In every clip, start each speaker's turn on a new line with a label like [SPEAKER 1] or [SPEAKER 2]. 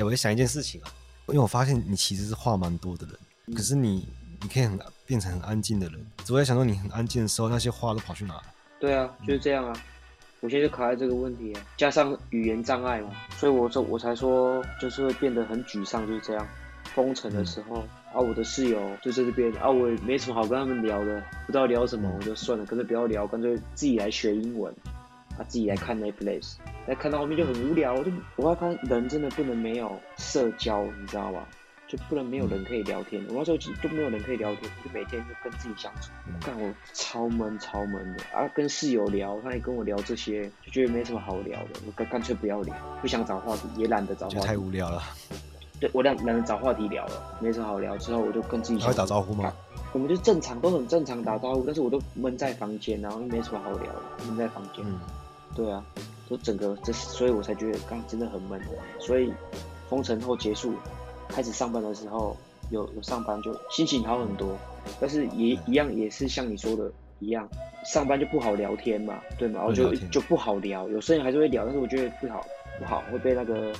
[SPEAKER 1] 欸，我在想一件事情啊，因为我发现你其实是话蛮多的人，嗯、可是你你可以很变成很安静的人。我在想说，你很安静的时候，那些话都跑去哪了？
[SPEAKER 2] 对啊，就是这样啊。嗯、我现在就卡在这个问题啊，加上语言障碍嘛，所以我说我才说，就是会变得很沮丧，就是这样。封城的时候、嗯、啊，我的室友就在这边啊，我也没什么好跟他们聊的，不知道聊什么，我就算了，干脆不要聊，干脆自己来学英文。他自己来看 Netflix，来看到后面就很无聊。我就我要看人真的不能没有社交，你知道吧？就不能没有人可以聊天。我那时候就都没有人可以聊天，就每天就跟自己相处。干我超闷超闷的啊！跟室友聊，他也跟我聊这些，就觉得没什么好聊的。我干干脆不要聊，不想找话题，也懒得找话题。
[SPEAKER 1] 太无聊了。
[SPEAKER 2] 对，我懒懒得找话题聊了，没什么好聊。之后我就跟自己。
[SPEAKER 1] 他会打招呼吗？
[SPEAKER 2] 我们就正常，都很正常打招呼，但是我都闷在房间，然后没什么好聊的，闷在房间。嗯对啊，就整个这，所以我才觉得刚真的很闷。所以封城后结束，开始上班的时候，有有上班就心情好很多。但是也一样，也是像你说的一样，上班就不好聊天嘛，对嘛？然后就就不好聊。有些人还是会聊，但是我觉得不好，不好会被那个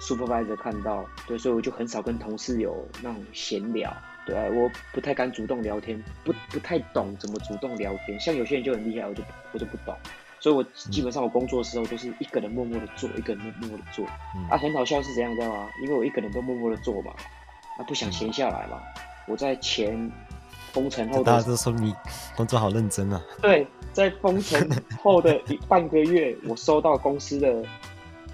[SPEAKER 2] supervisor 看到。对，所以我就很少跟同事有那种闲聊。对啊，我不太敢主动聊天，不不太懂怎么主动聊天。像有些人就很厉害，我就我就不懂。所以，我基本上我工作的时候都是一个人默默的做，一个人默默的做。嗯、啊，很好笑是怎样，知道吗？因为我一个人都默默的做嘛，啊，不想闲下来嘛。我在前封城后的，大家都
[SPEAKER 1] 说你工作好认真啊。
[SPEAKER 2] 对，在封城后的一半个月，我收到公司的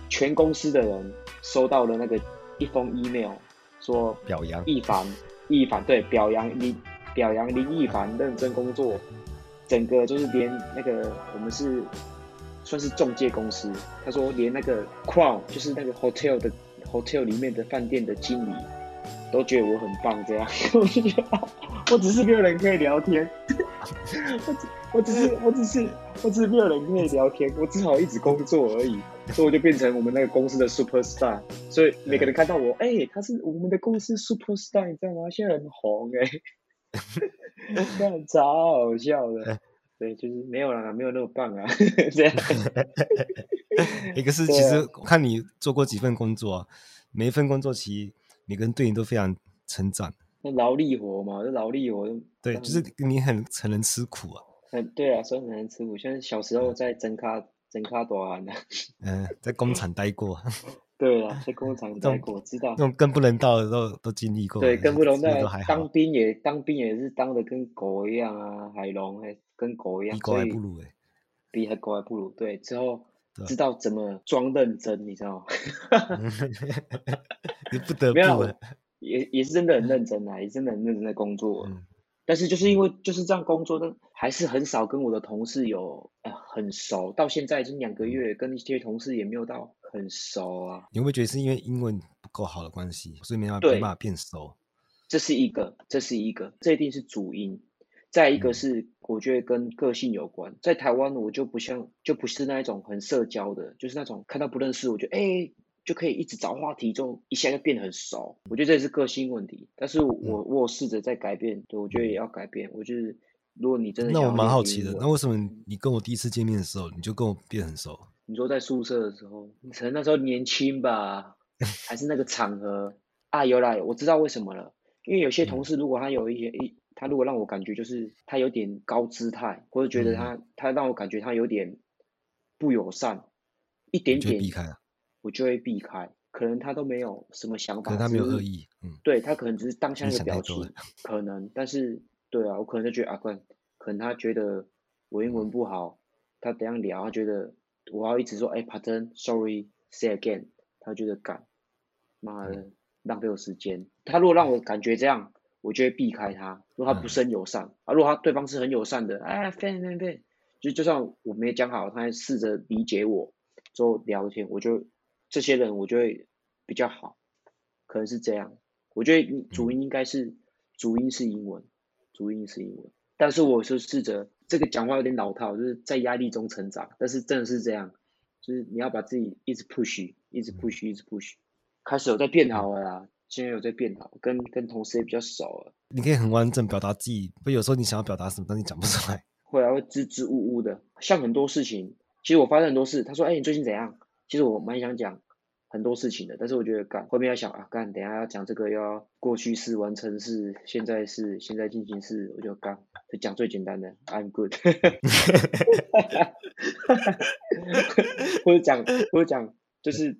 [SPEAKER 2] 全公司的人收到了那个一封 email，说
[SPEAKER 1] 表扬
[SPEAKER 2] 易凡，易凡对表扬你，表扬林易凡认真工作。整个就是连那个我们是算是中介公司，他说连那个 Crown 就是那个 hotel 的 hotel 里面的饭店的经理都觉得我很棒，这样 我只是没有人可以聊天，我只我只是我只是我只是没有人可以聊天，我只好一直工作而已，所以我就变成我们那个公司的 superstar，所以每个人看到我，哎、欸，他是我们的公司 superstar，你知道吗？现在很红哎、欸。这样超好笑的，对，就是没有啦，没有那么棒啊，这样。
[SPEAKER 1] 一个是其实看你做过几份工作啊，每一份工作其实每个人对你都非常成长。
[SPEAKER 2] 那劳力活嘛，这劳力活。
[SPEAKER 1] 对，就是你很很能吃苦啊。
[SPEAKER 2] 嗯，对啊，所以很能吃苦。像小时候在增咖增咖大汉的，
[SPEAKER 1] 嗯，在工厂待过。
[SPEAKER 2] 对啊，在工厂待过，知道
[SPEAKER 1] 那种更不能到的都都经历过。
[SPEAKER 2] 对，更不能到当兵也当兵也是当的跟狗一样啊，海龙哎，跟狗一样，
[SPEAKER 1] 比狗还不如哎，
[SPEAKER 2] 比还狗还不如。对，之后知道怎么装认真，你知道吗？
[SPEAKER 1] 你不得不
[SPEAKER 2] 也也是真的很认真啊，也真的很认真在工作。但是就是因为就是这样工作但，还是很少跟我的同事有呃很熟，到现在已经两个月，跟一些同事也没有到。很熟啊！
[SPEAKER 1] 你会不会觉得是因为英文不够好的关系，所以没办法没办法变熟？
[SPEAKER 2] 这是一个，这是一个，这一定是主因。再一个是，我觉得跟个性有关。嗯、在台湾，我就不像，就不是那一种很社交的，就是那种看到不认识，我就哎、欸、就可以一直找话题，就一下就变得很熟。我觉得这是个性问题。但是我、嗯、我试着在改变，对，我觉得也要改变。我就是，如果你真的，
[SPEAKER 1] 那我蛮好奇的，那为什么你跟我第一次见面的时候，你就跟我变很熟？
[SPEAKER 2] 你说在宿舍的时候，可能那时候年轻吧，还是那个场合啊？有啦，我知道为什么了。因为有些同事，如果他有一些一，他如果让我感觉就是他有点高姿态，或者觉得他他让我感觉他有点不友善，一点点，避开，我就会避开。可能他都没有什么想法，
[SPEAKER 1] 可能他没有恶意，嗯，
[SPEAKER 2] 对他可能只是当下那个表情，可能，但是对啊，我可能就觉得啊，可能可能他觉得我英文不好，他怎样聊，他觉得。我要一直说，哎、欸，Pardon，Sorry，Say again，他觉得干，妈的，浪费我时间。他如果让我感觉这样，我就会避开他。如果他不是很友善，嗯、啊，如果他对方是很友善的，哎，fan，fan，fan，就就算我没讲好，他还试着理解我，之后聊天，我就这些人我就会比较好，可能是这样。我觉得主音应该是、嗯、主音是英文，主音是英文，但是我是试着。这个讲话有点老套，就是在压力中成长，但是真的是这样，就是你要把自己一直 push，一直 push，一直 push，开始有在变好了啦，现在有在变好，跟跟同事也比较熟了。
[SPEAKER 1] 你可以很完整表达自己，不有时候你想要表达什么，但你讲不出来，
[SPEAKER 2] 会啊，会支支吾吾的。像很多事情，其实我发生很多事，他说：“哎，你最近怎样？”其实我蛮想讲，很多事情的。但是我觉得干后面要想啊，干等下要讲这个要过去式、完成式、现在式、现在进行式，我就干就讲最简单的，I'm good，或者讲或者讲就是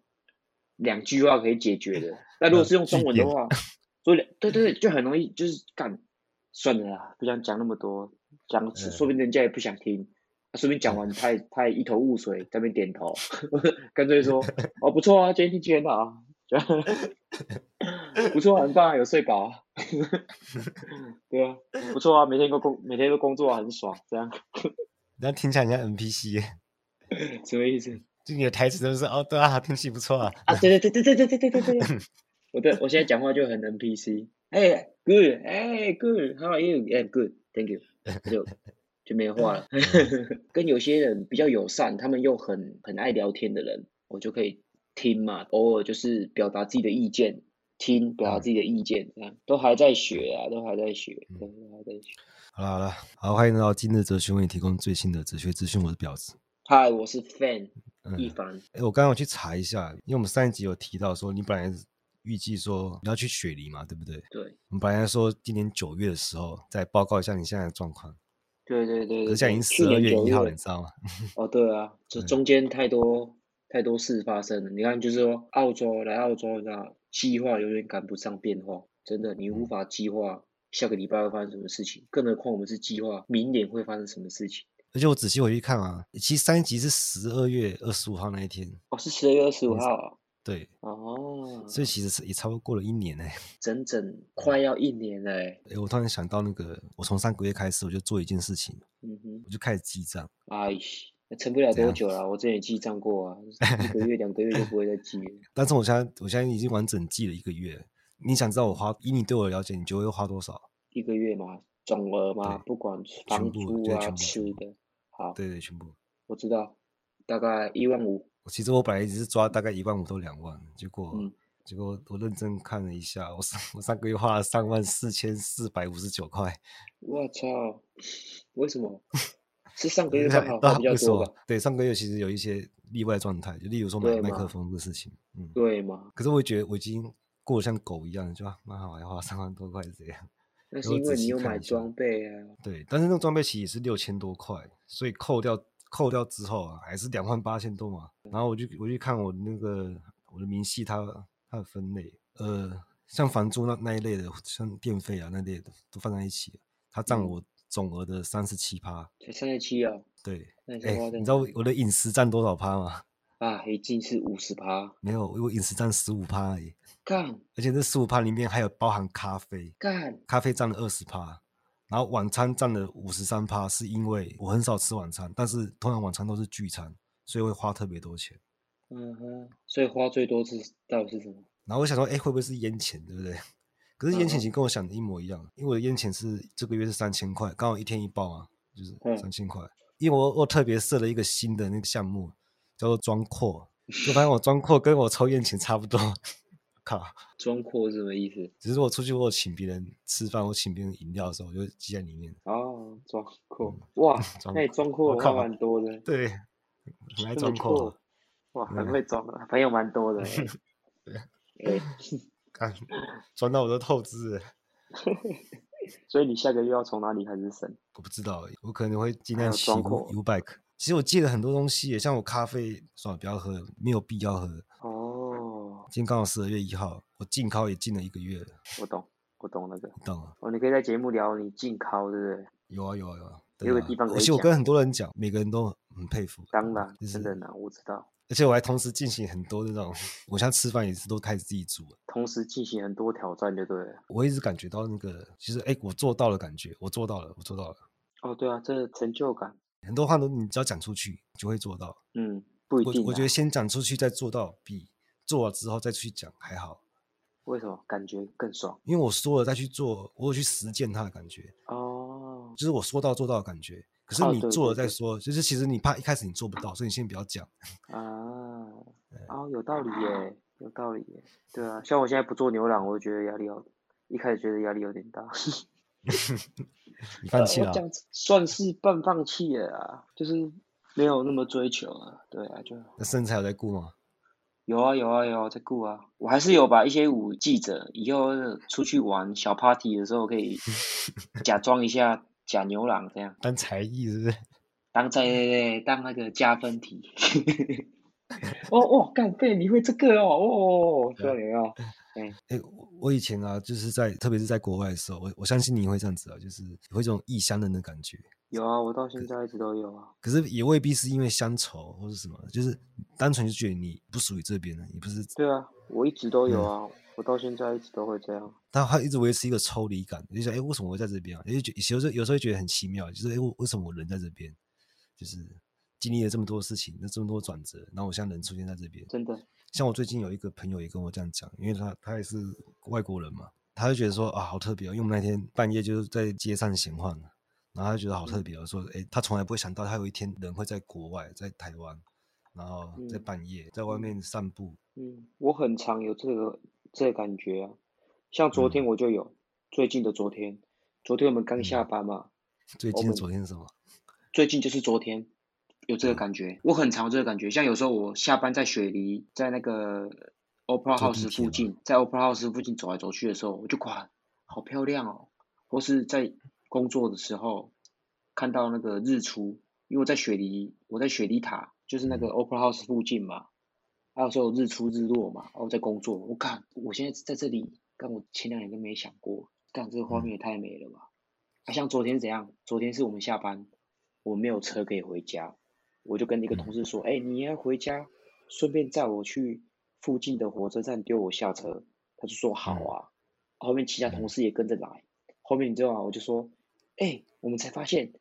[SPEAKER 2] 两句话可以解决的。那如果是用中文的话，所以对对对，就很容易就是干算了啦，不想讲那么多，讲说不定人家也不想听。说不定讲完他也他也一头雾水，在那边点头，干脆说哦不错啊，今天天气很好，不错啊，很棒啊，有睡饱啊，对啊，不错啊，每天都工每天都工作很爽，这样，
[SPEAKER 1] 那听起来像 NPC，
[SPEAKER 2] 什么意思？
[SPEAKER 1] 就你的台词都是哦对啊，天气不错啊，
[SPEAKER 2] 啊对对对对对对对对对对，我对我现在讲话就很 NPC，哎、hey, good，哎、hey, good，how are you？哎、yeah, good，thank you，就。就没话了，跟有些人比较友善，他们又很很爱聊天的人，我就可以听嘛，偶尔就是表达自己的意见，听表达自己的意见，这样都还在学啊，都还在学，都还在学。
[SPEAKER 1] 好了好了，好欢迎来到今日哲学为你提供最新的哲学资讯，我是婊子。
[SPEAKER 2] 嗨，我是 Fan 一凡。
[SPEAKER 1] 哎、欸，我刚刚去查一下，因为我们上一集有提到说，你本来预计说你要去雪梨嘛，对不对？
[SPEAKER 2] 对。
[SPEAKER 1] 我们本来说今年九月的时候再报告一下你现在的状况。
[SPEAKER 2] 对对对，
[SPEAKER 1] 现在已经十二月一号了，你知道吗？
[SPEAKER 2] 哦，对啊，这中间太多太多事发生了。你看，就是说澳洲来澳洲，那，计划永远赶不上变化，真的，你无法计划下个礼拜会发生什么事情，更何况我们是计划明年会发生什么事情。
[SPEAKER 1] 而且我仔细回去看啊，其实上一集是十二月二十五号那一天。
[SPEAKER 2] 哦，是十二月二十五号啊。
[SPEAKER 1] 对
[SPEAKER 2] 哦，
[SPEAKER 1] 所以其实是也差不多过了一年哎，
[SPEAKER 2] 整整快要一年嘞。
[SPEAKER 1] 哎，我突然想到那个，我从上个月开始我就做一件事情，
[SPEAKER 2] 嗯哼，
[SPEAKER 1] 我就开始记账。
[SPEAKER 2] 哎，撑不了多久了，我之前也记账过啊，一个月两个月就不会再记了。
[SPEAKER 1] 但是我现在我现在已经完整记了一个月。你想知道我花，以你对我的了解，你觉得会花多少？
[SPEAKER 2] 一个月嘛？总额嘛？不管房租啊、吃的，好，
[SPEAKER 1] 对对，全部。
[SPEAKER 2] 我知道，大概一万五。
[SPEAKER 1] 其实我本来一直是抓大概一万五到两万，结果、嗯、结果我认真看了一下，我上我上个月花了三万四千四百五十九块。
[SPEAKER 2] 我操！为什么？是上个月 刚好花比较多吧？
[SPEAKER 1] 对，上个月其实有一些例外状态，就例如说买麦克风这个事情。嗯，
[SPEAKER 2] 对嘛？
[SPEAKER 1] 可是我觉得我已经过得像狗一样，就蛮好，还花三万多块这样。
[SPEAKER 2] 那是因为你有买装备啊。
[SPEAKER 1] 对，但是那个装备其实也是六千多块，所以扣掉。扣掉之后啊，还是两万八千多嘛。然后我就我就看我那个我的明细，它它的分类，呃，像房租那那一类的，像电费啊那类的都放在一起，它占我总额的三十七趴。
[SPEAKER 2] 才三十七啊？
[SPEAKER 1] 对。哎、欸，你知道我的饮食占多少趴吗？
[SPEAKER 2] 啊，已经是五十趴。
[SPEAKER 1] 没有，我饮食占十五趴而已。
[SPEAKER 2] 干。而
[SPEAKER 1] 且这十五趴里面还有包含咖啡。
[SPEAKER 2] 干。
[SPEAKER 1] 咖啡占了二十趴。然后晚餐占了五十三趴，是因为我很少吃晚餐，但是通常晚餐都是聚餐，所以会花特别多钱。
[SPEAKER 2] 嗯哼，所以花最多是到底是什么？
[SPEAKER 1] 然后我想说，哎，会不会是烟钱，对不对？可是烟钱其实跟我想的一模一样，因为我的烟钱是这个月是三千块，刚好一天一包啊，就是三千块。嗯、因为我我特别设了一个新的那个项目，叫做装阔，就发现我装阔跟我抽烟钱差不多。靠，
[SPEAKER 2] 装阔是什么意思？
[SPEAKER 1] 只是我出去我请别人吃饭，我请别人饮料的时候，我就记在里面。
[SPEAKER 2] 哦，装阔，哇，那装阔还蛮多的。
[SPEAKER 1] 对，很爱装阔。
[SPEAKER 2] 哇，很会装的，朋友蛮多的。
[SPEAKER 1] 对，装到我都透支了。
[SPEAKER 2] 所以你下个月要从哪里开始省？
[SPEAKER 1] 我不知道，我可能会尽量骑 U-bike。其实我借了很多东西，像我咖啡，算了，不要喝，没有必要喝。今天刚好十二月一号，我禁考也禁了一个月了。
[SPEAKER 2] 我懂，我懂那个。
[SPEAKER 1] 懂了。
[SPEAKER 2] 哦，你可以在节目聊你禁考，对不对？
[SPEAKER 1] 有啊有啊有啊。
[SPEAKER 2] 有个地方可以。
[SPEAKER 1] 而且我跟很多人讲，每个人都很佩服。
[SPEAKER 2] 当然，真的呢，我知道。
[SPEAKER 1] 而且我还同时进行很多那种，我现在吃饭也是都开始自己煮。
[SPEAKER 2] 同时进行很多挑战，就对了。
[SPEAKER 1] 我一直感觉到那个，其实哎，我做到了，感觉我做到了，我做到了。
[SPEAKER 2] 哦，对啊，这成就感。
[SPEAKER 1] 很多话都你只要讲出去，就会做到。
[SPEAKER 2] 嗯，不一定。
[SPEAKER 1] 我我觉得先讲出去再做到比。做了之后再去讲还好，
[SPEAKER 2] 为什么感觉更爽？
[SPEAKER 1] 因为我说了再去做，我有去实践它的感觉
[SPEAKER 2] 哦，
[SPEAKER 1] 就是我说到做到的感觉。可是你做了再说，哦、就是其实你怕一开始你做不到，所以你先不要讲
[SPEAKER 2] 啊。哦，有道理耶，有道理耶。对啊，像我现在不做牛郎，我就觉得压力要，一开始觉得压力有点大。
[SPEAKER 1] 你放弃了？
[SPEAKER 2] 算是半放弃了啊，就是没有那么追求了。对啊，就
[SPEAKER 1] 那身材有在顾吗？
[SPEAKER 2] 有啊有啊有啊，在顾啊。我还是有把一些舞记着，以后出去玩小 party 的时候可以 假装一下假牛郎这样。
[SPEAKER 1] 当才艺是不是？
[SPEAKER 2] 当在对对当那个加分题。哦哦，干贝！你会这个哦哦，说你要。哎
[SPEAKER 1] 哎，我以前啊，就是在特别是在国外的时候，我我相信你会这样子啊，就是有一种异乡人的感觉。
[SPEAKER 2] 有啊，我到现在一直都有啊。
[SPEAKER 1] 可是也未必是因为乡愁或是什么，就是单纯就觉得你不属于这边的，你不是。
[SPEAKER 2] 对啊，我一直都有啊，嗯、我到现在一直都会这样。
[SPEAKER 1] 但他一直维持一个抽离感，就想哎，为什么我会在这边啊？也就有时候有时候会觉得很奇妙，就是哎，为什么我人在这边？就是经历了这么多事情，那这么多转折，然后我现在人出现在这边，
[SPEAKER 2] 真的。
[SPEAKER 1] 像我最近有一个朋友也跟我这样讲，因为他他也是外国人嘛，他就觉得说啊，好特别哦，因为我们那天半夜就是在街上闲晃。然后他就觉得好特别，我说：“哎，他从来不会想到，他有一天人会在国外，在台湾，然后在半夜、嗯、在外面散步。”
[SPEAKER 2] 嗯，我很常有这个这个感觉啊，像昨天我就有，嗯、最近的昨天，昨天我们刚下班嘛。
[SPEAKER 1] 嗯、最近的昨天是什么？
[SPEAKER 2] 最近就是昨天，有这个感觉，嗯、我很常有这个感觉。像有时候我下班在雪梨，在那个 Opera House 附近，在 Opera House 附近走来走去的时候，我就哇，好漂亮哦，或是在。工作的时候看到那个日出，因为我在雪梨，我在雪梨塔，就是那个 Opera House 附近嘛，还有时候日出日落嘛，然后在工作，我看我现在在这里，但我前两年都没想过，干这个画面也太美了吧！啊，像昨天怎样？昨天是我们下班，我没有车可以回家，我就跟一个同事说，哎、欸，你要回家，顺便载我去附近的火车站丢我下车，他就说好啊，后面其他同事也跟着来，后面你知道吗？我就说。哎、欸，我们才发现，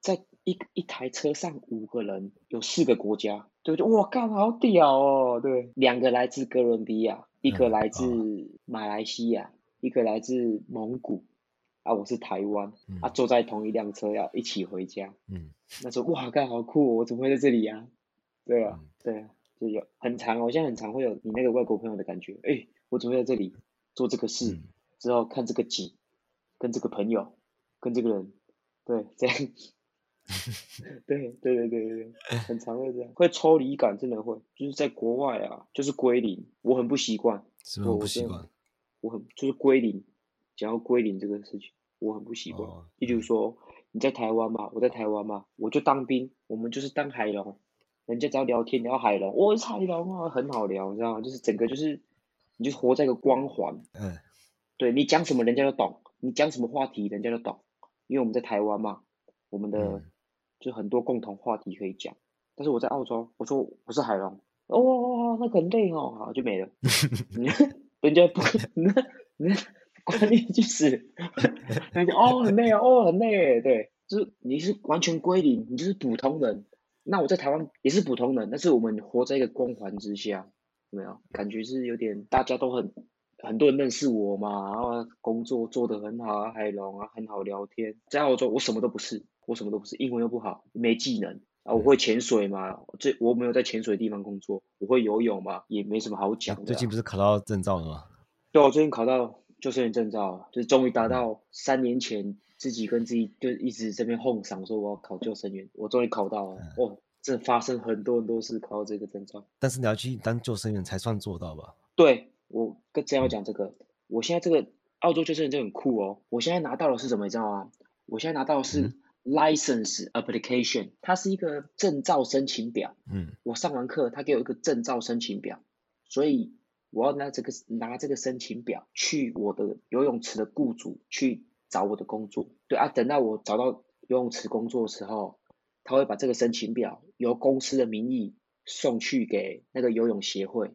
[SPEAKER 2] 在一一台车上五个人，有四个国家，对不对？哇，干好屌哦！对，两个来自哥伦比亚，一个来自马来西亚，一个来自蒙古，啊，我是台湾，嗯、啊，坐在同一辆车要一起回家。嗯，那时候哇，干好酷、哦！我怎么会在这里呀、啊？对啊，嗯、对啊，就有很长，我现在很常会有你那个外国朋友的感觉。哎、欸，我怎么会在这里做这个事？嗯、之后看这个景，跟这个朋友。跟这个人，对，这样，对对对对对，很常会这样，会抽离感，真的会，就是在国外啊，就是归零，我很不习惯，
[SPEAKER 1] 是不习惯？
[SPEAKER 2] 我很就是归零，讲到归零这个事情，我很不习惯。哦、也就是说，你在台湾嘛，我在台湾嘛，我就当兵，我们就是当海龙，人家只要聊天聊海龙，我是海龙啊，很好聊，你知道吗？就是整个就是，你就活在一个光环，嗯，对你讲什么人家都懂，你讲什么话题人家都懂。因为我们在台湾嘛，我们的、嗯、就很多共同话题可以讲。但是我在澳洲，我说我是海龙，哦，哦，那很累哦，好就没了。人家不，那那关你去死。哦很累哦很累，对，就是你是完全归零，你就是普通人。那我在台湾也是普通人，但是我们活在一个光环之下，有没有？感觉是有点大家都很。很多人认识我嘛，然后工作做得很好啊，海龙啊，很好聊天。在澳洲，我什么都不是，我什么都不是，英文又不好，没技能啊。我会潜水嘛，这我没有在潜水的地方工作。我会游泳嘛，也没什么好讲。
[SPEAKER 1] 最近不是考到证照了吗？
[SPEAKER 2] 对，我最近考到救生员证照，就是终于达到三年前自己跟自己就一直这边哄嗓说我要考救生员，我终于考到了。嗯、哦，这发生很多很多事考到这个证照。
[SPEAKER 1] 但是你要去当救生员才算做到吧？
[SPEAKER 2] 对。我跟正要讲这个，嗯、我现在这个澳洲救生员就很酷哦。我现在拿到的是什么，你知道吗？我现在拿到的是 license application，、嗯、它是一个证照申请表。嗯，我上完课，他给我一个证照申请表，所以我要拿这个拿这个申请表去我的游泳池的雇主去找我的工作。对啊，等到我找到游泳池工作的时候，他会把这个申请表由公司的名义送去给那个游泳协会。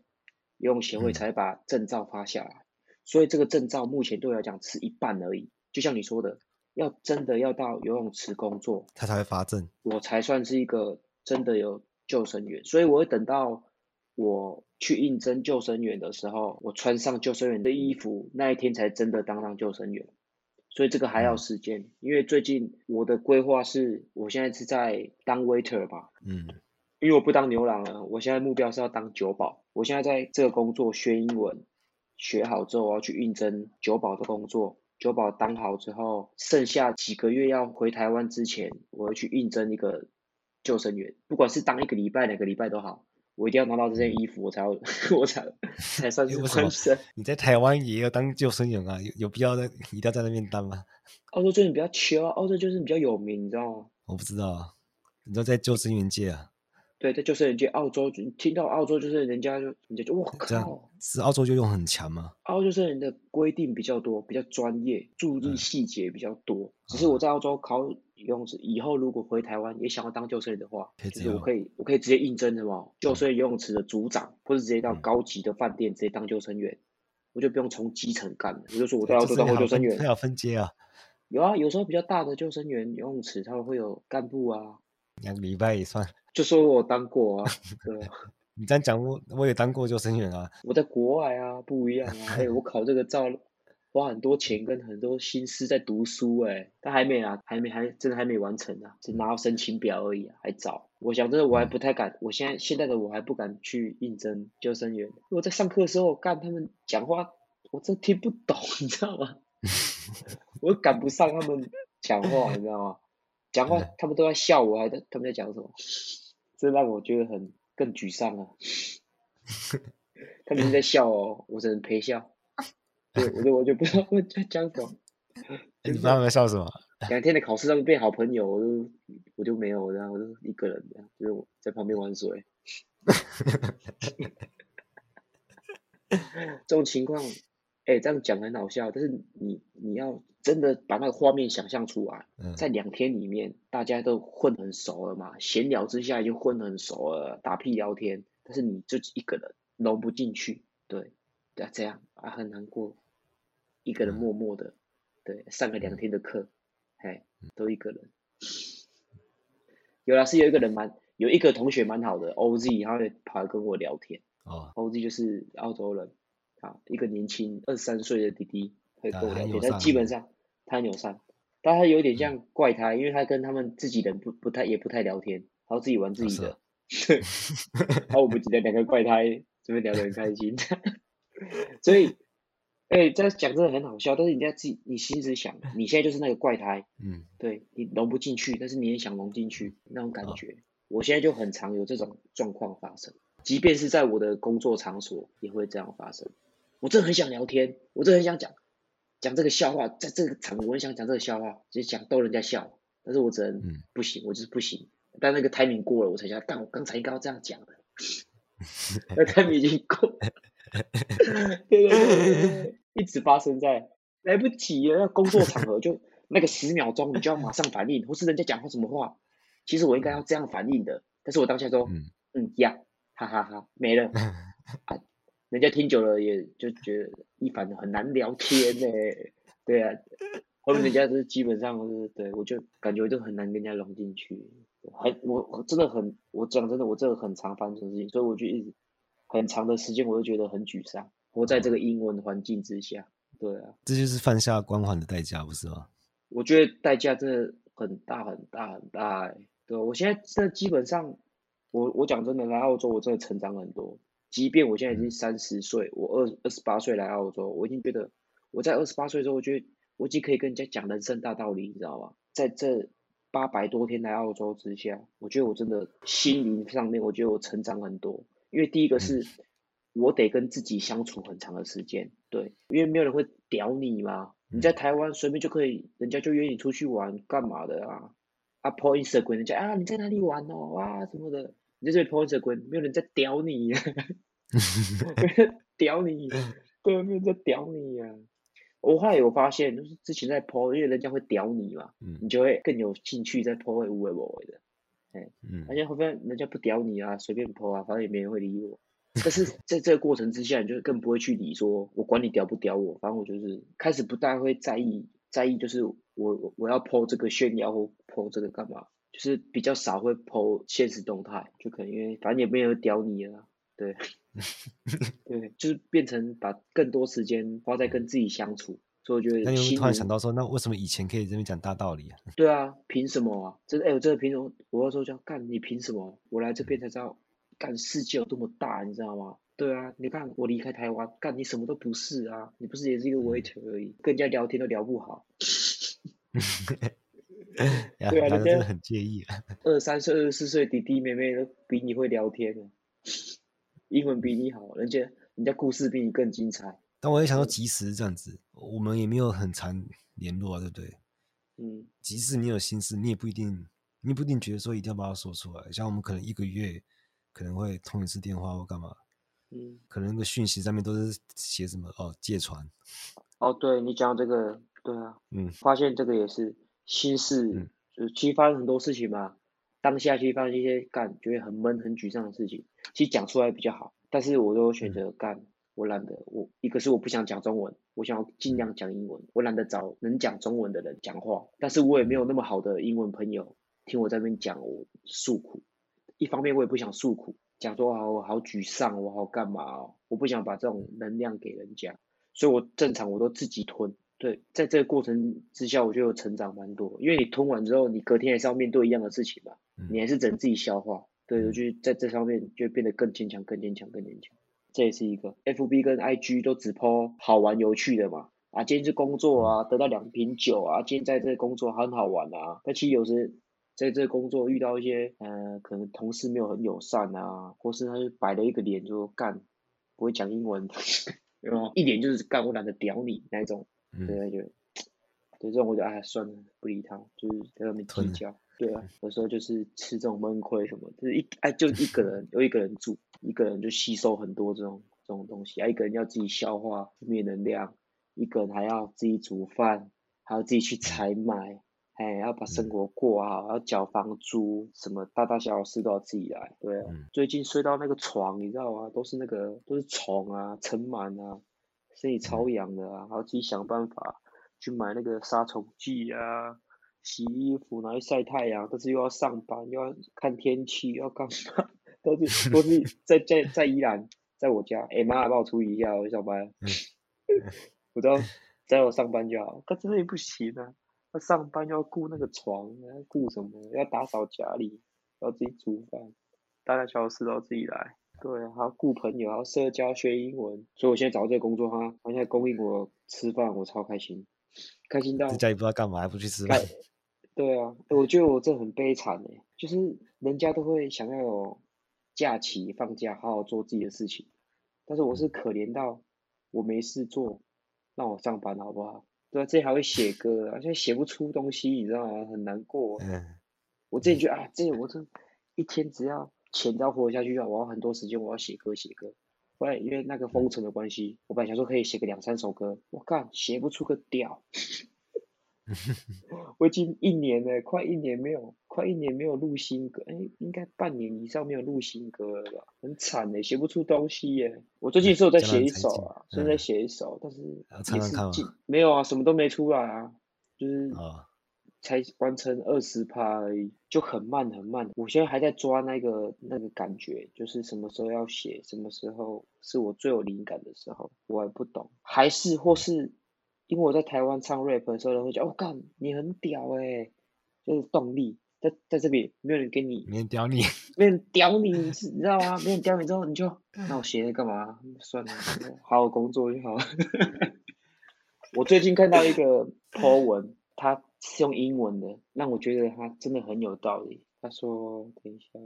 [SPEAKER 2] 游泳协会才把证照发下来，嗯、所以这个证照目前对我来讲是一半而已。就像你说的，要真的要到游泳池工作，
[SPEAKER 1] 他才会发证，
[SPEAKER 2] 我才算是一个真的有救生员。所以我会等到我去应征救生员的时候，我穿上救生员的衣服，那一天才真的当上救生员。所以这个还要时间，嗯、因为最近我的规划是，我现在是在当 waiter 吧，嗯。因为我不当牛郎了，我现在目标是要当酒保。我现在在这个工作学英文，学好之后我要去应征酒保的工作。酒保当好之后，剩下几个月要回台湾之前，我要去应征一个救生员。不管是当一个礼拜、两个礼拜都好，我一定要拿到这件衣服，我才要 我才 才算是。
[SPEAKER 1] 你在台湾也要当救生员啊？有有必要在一定要在那边当吗？
[SPEAKER 2] 澳洲救生员比较缺啊，澳洲就是比较有名，你知道吗？
[SPEAKER 1] 我不知道啊，你都在救生员界啊？
[SPEAKER 2] 对，在救生员界，澳洲听到澳洲就是人家就人家就我靠，
[SPEAKER 1] 是澳洲就用很强吗？
[SPEAKER 2] 澳洲救生员的规定比较多，比较专业，注意细节比较多。嗯、只是我在澳洲考。游泳池以后如果回台湾也想要当救生员的话，就是我可以我可以直接应征的嘛，救生游泳池的组长，或者直接到高级的饭店直接当救生员，我就不用从基层干了。我就说我都要做当过救生员，
[SPEAKER 1] 他有分阶啊？
[SPEAKER 2] 有啊，有时候比较大的救生员游泳池他们会有干部啊，
[SPEAKER 1] 两个礼拜也算。
[SPEAKER 2] 就说我当过啊，对啊。
[SPEAKER 1] 你这样讲我我也当过救生员啊，
[SPEAKER 2] 我在国外啊不一样啊，哎我考这个照。花很多钱跟很多心思在读书哎，但还没啊，还没还真的还没完成啊，只拿到申请表而已啊，还早。我想真的我还不太敢，我现在现在的我还不敢去应征救生员。我在上课的时候干他们讲话，我真听不懂，你知道吗？我赶不上他们讲话，你知道吗？讲话他们都在笑我，还在他们在讲什么？这让我觉得很更沮丧啊。他们在笑哦，我只能陪笑。对，我就我就不知道我在讲什么。
[SPEAKER 1] 你知道他们在笑什么？
[SPEAKER 2] 两天的考试，他们变好朋友，我就我就没有，然后我就一个人这样，就是我在旁边玩水。这种情况，哎、欸，这样讲很好笑，但是你你要真的把那个画面想象出来，嗯、在两天里面，大家都混很熟了嘛，闲聊之下已经混很熟了，打屁聊天，但是你就一个人融不进去，对，对啊，这样啊很难过。一个人默默的，对，上了两天的课，哎，都一个人。有啦，是有一个人蛮，有一个同学蛮好的，OZ，他会跑来跟我聊天。哦，OZ 就是澳洲人，啊，一个年轻二十三岁的弟弟会跟我聊天，但基本上他很友善，但他有点像怪胎，因为他跟他们自己人不不太也不太聊天，然后自己玩自己的。对，然后我们几个两个怪胎这边聊得很开心，所以。哎，这讲真的很好笑，但是你在自己，你心思想，你现在就是那个怪胎，嗯，对，你融不进去，但是你也想融进去那种感觉。哦、我现在就很常有这种状况发生，即便是在我的工作场所也会这样发生。我真的很想聊天，我真的很想讲讲这个笑话，在这个场合我很想讲这个笑话，就是讲逗人家笑，但是我只能、嗯、不行，我就是不行。但那个 timing 过了，我才想，但我刚才应该要这样讲的，那 timing 已经过了。对对对对。一直发生在来不及了，那工作场合就 那个十秒钟，你就要马上反应，或是人家讲话什么话，其实我应该要这样反应的，但是我当下说，嗯嗯呀，哈哈哈，没了，啊，人家听久了也就觉得一凡很难聊天呢，对啊，后面人家是基本上是对我就感觉就很难跟人家融进去，很我我真的很我讲真的我这个很常发生这种事情，所以我就一直很长的时间我都觉得很沮丧。活在这个英文环境之下，对啊，
[SPEAKER 1] 这就是犯下光环的代价，不是吗？
[SPEAKER 2] 我觉得代价真的很大很大很大，欸，对，我现在这基本上，我我讲真的，来澳洲我真的成长很多。即便我现在已经三十岁，我二二十八岁来澳洲，我已经觉得我在二十八岁的时候，我觉得我已经可以跟人家讲人生大道理，你知道吗？在这八百多天来澳洲之下，我觉得我真的心灵上面，我觉得我成长很多。因为第一个是。嗯我得跟自己相处很长的时间，对，因为没有人会屌你嘛。你在台湾随便就可以，人家就约你出去玩干嘛的啊？啊，po Instagram 人家啊，你在哪里玩哦？啊什么的，你在这里 po Instagram，没有人在屌你呀，屌你，对，没有人在屌你呀。我后来有发现，就是之前在 po，因为人家会屌你嘛，嗯、你就会更有兴趣在 po 会无为无为的，哎，嗯，人家会发现人家不屌你啊，随便 po 啊，反正也没人会理我。但是在这个过程之下，你就更不会去理说，我管你屌不屌我，反正我就是开始不大会在意，在意就是我我要 po 这个炫耀或 po 这个干嘛，就是比较少会 po 现实动态，就可能因为反正也没有屌你了，对，对，就是变成把更多时间花在跟自己相处，所以我觉得。那你
[SPEAKER 1] 突然想到说，那为什么以前可以这么讲大道理啊？
[SPEAKER 2] 对啊，凭什么啊？真的，哎，我真的凭什么？我那时候就要干，你凭什么？我来这边才知道。干世界有多么大，你知道吗？对啊，你看我离开台湾，干你什么都不是啊，你不是也是一个 waiter 而已，跟人家聊天都聊不好。对啊，人家很介意啊。二三岁、二十四岁弟弟妹妹都比你会聊天，英文比你好，人家人家故事比你更精彩。
[SPEAKER 1] 但我也想说，即使这样子，我们也没有很常联络啊，对不对？
[SPEAKER 2] 嗯，
[SPEAKER 1] 即使你有心事，你也不一定，你不一定觉得说一定要把它说出来。像我们可能一个月可能会通一次电话或干嘛，
[SPEAKER 2] 嗯，
[SPEAKER 1] 可能那个讯息上面都是写什么哦借传。
[SPEAKER 2] 哦，对你讲这个，对啊，
[SPEAKER 1] 嗯，
[SPEAKER 2] 发现这个也是心事，嗯、就是其实发生很多事情嘛，当下其实发生一些干觉得很闷、很沮丧的事情，其实讲出来比较好。但是我都选择干，嗯、我懒得，我一个是我不想讲中文，我想要尽量讲英文，我懒得找能讲中文的人讲话。但是我也没有那么好的英文朋友听我在那边讲我诉苦。一方面我也不想诉苦，讲说啊我好沮丧，我好干嘛哦，我不想把这种能量给人家。所以我正常我都自己吞，对，在这个过程之下，我就有成长蛮多。因为你吞完之后，你隔天还是要面对一样的事情嘛，你还是只能自己消化。对，我就在这方面就变得更坚强、更坚强、更坚强。这也是一个 FB 跟 IG 都只 po 好玩有趣的嘛，啊，今天是工作啊，得到两瓶酒啊，今天在这工作很好玩啊。但其实有时在这工作遇到一些，呃，可能同事没有很友善啊，或是他就摆了一个脸就干，不会讲英文。然后？一点就是干，我懒得屌你那一种，对对对，对这种我就哎算了，不理他，就是在外面计较。对啊，有时候就是吃这种闷亏什么，就是一哎就一个人，有一个人住，一个人就吸收很多这种这种东西，啊一个人要自己消化负面能量，一个人还要自己煮饭，还要自己去采买。哎，要把生活过好，要缴房租，什么大大小小事都要自己来。对啊，嗯、最近睡到那个床，你知道吗？都是那个都是虫啊，尘螨啊，身体超痒的啊，还要自己想办法去买那个杀虫剂啊，洗衣服，然后晒太阳，但是又要上班，又要看天气，又要干嘛？都是都是 在在在宜兰，在我家。哎妈，帮我处理一下，我上班。嗯、我知道，在我上班就好，可真的也不行啊。他上班要顾那个床，要顾什么？要打扫家里，要自己煮饭，大大小小事都要自己来。对，还要顾朋友，还要社交，学英文。所以我现在找这个工作哈，他现在供应我吃饭，我超开心，开心到在
[SPEAKER 1] 家里不知道干嘛，还不去吃饭。
[SPEAKER 2] 对啊，我觉得我这很悲惨诶，就是人家都会想要有假期放假，好好做自己的事情，但是我是可怜到我没事做，让我上班好不好？对啊，这还会写歌，啊，现在写不出东西，你知道吗？很难过。嗯。我自己觉得啊，这我这一天只要钱只要活下去啊，我要很多时间，我要写歌写歌。后来因为那个封城的关系，我本来想说可以写个两三首歌，我靠，写不出个屌。我已经一年了，快一年没有，快一年没有录新歌，哎，应该半年以上没有录新歌了吧？很惨哎，写不出东西耶。我最近是有在写一首啊，正在写一首，但是也是没有啊，什么都没出来啊，就是才完成二十趴而已，就很慢很慢。我现在还在抓那个那个感觉，就是什么时候要写，什么时候是我最有灵感的时候，我还不懂，还是或是。因为我在台湾唱 rap 的时候，人会觉得哦，干你很屌哎、欸、就是动力在在这边没有人跟你，
[SPEAKER 1] 没人屌你，
[SPEAKER 2] 没人屌你，你知道吗？没人屌你之后，你就那我写干嘛？算了，好好工作就好。我最近看到一个 po 文，他是用英文的，让我觉得他真的很有道理。他说，等一下，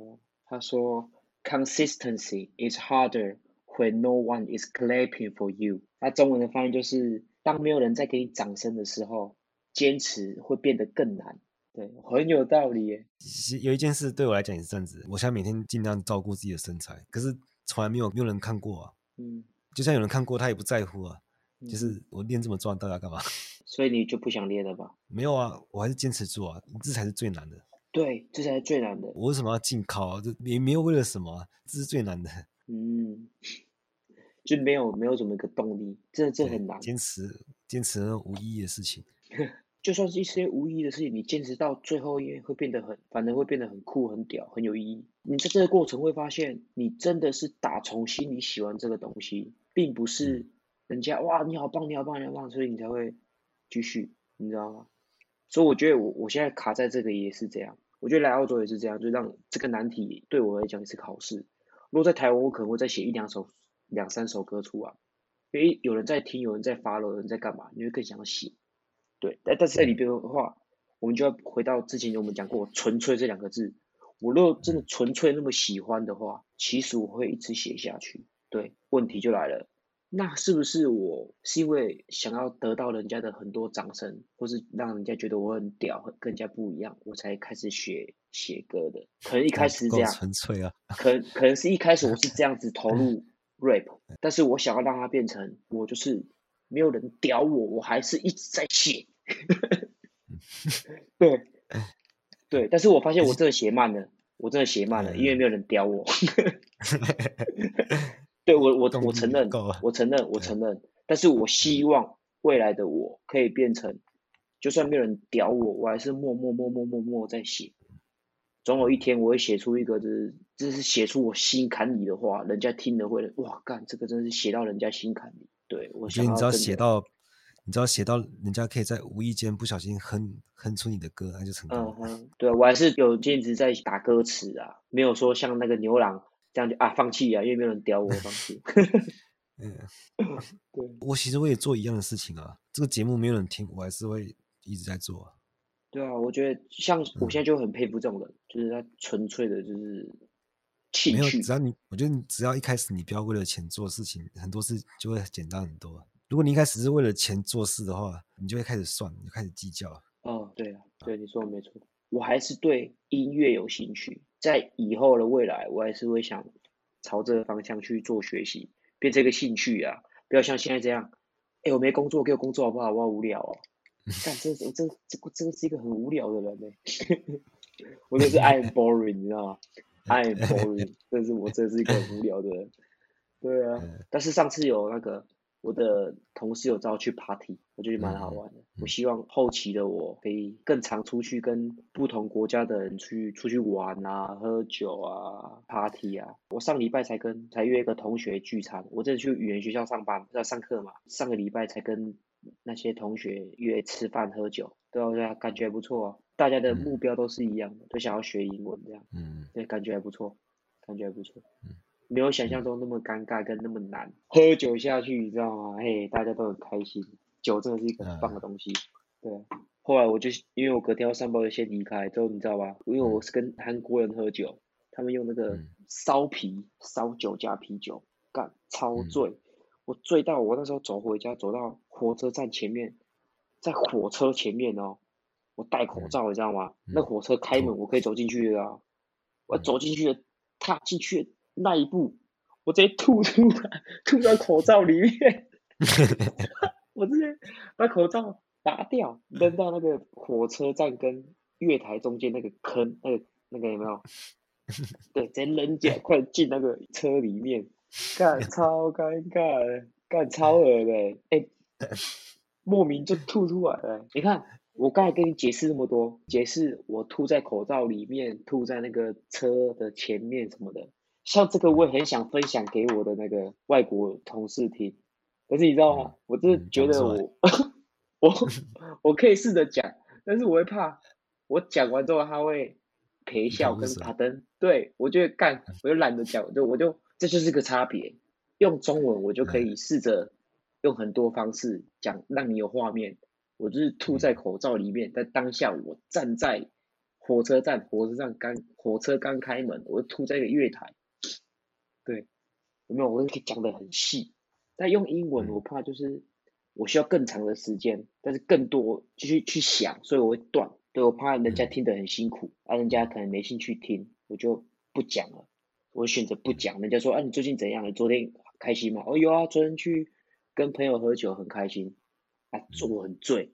[SPEAKER 2] 他说，consistency is harder when no one is clapping for you。他中文的翻译就是。当没有人在给你掌声的时候，坚持会变得更难。对，很有道理耶。
[SPEAKER 1] 其实有一件事对我来讲也是这样子，我现在每天尽量照顾自己的身材，可是从来没有没有人看过啊。嗯，就算有人看过，他也不在乎啊。嗯、就是我练这么壮，大家干嘛？
[SPEAKER 2] 所以你就不想练了吧？
[SPEAKER 1] 没有啊，我还是坚持做啊，这才是最难的。
[SPEAKER 2] 对，这才是最难的。
[SPEAKER 1] 我为什么要进考啊？这也没有为了什么啊，这是最难的。
[SPEAKER 2] 嗯。就没有没有什么一个动力，这这很难。
[SPEAKER 1] 坚持坚持那无意义的事情，
[SPEAKER 2] 就算是一些无意义的事情，你坚持到最后，也会变得很，反而会变得很酷、很屌、很有意义。你在这个过程会发现，你真的是打从心里喜欢这个东西，并不是人家哇你好棒、你好棒、你好棒，所以你才会继续，你知道吗？所以我觉得我我现在卡在这个也是这样，我觉得来澳洲也是这样，就让这个难题对我来讲也是考试。如果在台湾，我可能会再写一两首。两三首歌出来，因为有人在听，有人在 follow，有人在干嘛，你会更想写。对，但但是在里边的话，我们就要回到之前我们讲过“纯粹”这两个字。我如果真的纯粹那么喜欢的话，其实我会一直写下去。对，问题就来了，那是不是我是因为想要得到人家的很多掌声，或是让人家觉得我很屌，跟人家不一样，我才开始学写歌的？可能一开始是这样，
[SPEAKER 1] 纯粹啊，
[SPEAKER 2] 可可能是一开始我是这样子投入 rap，但是我想要让它变成我就是没有人屌我，我还是一直在写。对。对，但是我发现我真的写慢了，我真的写慢了，因为没有人屌我。对我，我我承认，我承认，我承认。但是我希望未来的我可以变成，就算没有人屌我，我还是默默默默默默在写。总有一天我会写出一个，就是就是写出我心坎里的话，人家听了会，哇，干，这个真是写到人家心坎里。对，我觉得你知道
[SPEAKER 1] 写到。你知道写到人家可以在无意间不小心哼哼出你的歌，那就成功了。
[SPEAKER 2] 对，我还是有坚持在打歌词啊，没有说像那个牛郎这样就啊放弃啊，因为没有人屌我放弃。
[SPEAKER 1] 嗯，对，我其实我也做一样的事情啊，这个节目没有人听，我还是会一直在做啊。
[SPEAKER 2] 对啊，我觉得像我现在就很佩服这种人，嗯、就是他纯粹的就是兴趣。没有，只要
[SPEAKER 1] 你，我觉得你只要一开始你不要为了钱做事情，很多事就会简单很多。如果你一开始是为了钱做事的话，你就会开始算，你就开始计较。
[SPEAKER 2] 哦，对啊，对，你说的没错。我还是对音乐有兴趣，在以后的未来，我还是会想朝这个方向去做学习，变成一个兴趣啊，不要像现在这样。哎，我没工作，给我工作好不好？我好无聊哦。但这这这这真的是一个很无聊的人呢。我就是 am boring，你知道吗 am boring，但是我真的是一个很无聊的人。对啊，但是上次有那个。我的同事有找我去 party，我觉得蛮好玩的。嗯、我希望后期的我可以更常出去跟不同国家的人去出去玩啊，喝酒啊，party 啊。我上礼拜才跟才约一个同学聚餐，我这去语言学校上班要上课嘛。上个礼拜才跟那些同学约吃饭喝酒，对啊，对啊，感觉不错啊。大家的目标都是一样的，嗯、都想要学英文这样。嗯，对，感觉还不错，感觉还不错。嗯。没有想象中那么尴尬跟那么难，喝酒下去你知道吗？嘿，大家都很开心，酒真的是一个很棒的东西。对，后来我就因为我隔天要上班就先离开，之后你知道吧？因为我是跟韩国人喝酒，他们用那个烧啤烧酒加啤酒，干超醉，我醉到我那时候走回家，走到火车站前面，在火车前面哦，我戴口罩你知道吗？那火车开门我可以走进去的啊，我走进去了，踏进去了。那一步，我直接吐出来，吐到口罩里面。我直接把口罩拔掉，扔到那个火车站跟月台中间那个坑，那个那个有没有？对，直接扔掉，快进那个车里面，干超尴尬的，干超恶的，哎、欸，莫名就吐出来了。你看，我刚才跟你解释那么多，解释我吐在口罩里面，吐在那个车的前面什么的。像这个我也很想分享给我的那个外国同事听，可是你知道吗？我真的觉得 我，我我可以试着讲，但是我会怕，我讲完之后他会陪笑跟卡灯，对，我就会干，我就懒得讲，就我就这就是个差别。用中文我就可以试着用很多方式讲，让你有画面。我就是吐在口罩里面，在当下我站在火车站，火车站刚火车刚开门，我就吐在一个月台。对，有没有？我可以讲得很细，但用英文我怕就是我需要更长的时间，但是更多继续去想，所以我会断。对，我怕人家听得很辛苦，啊，人家可能没兴趣听，我就不讲了。我选择不讲。人家说，啊，你最近怎样？你昨天开心吗？哦，有啊，昨天去跟朋友喝酒，很开心。啊，我很醉。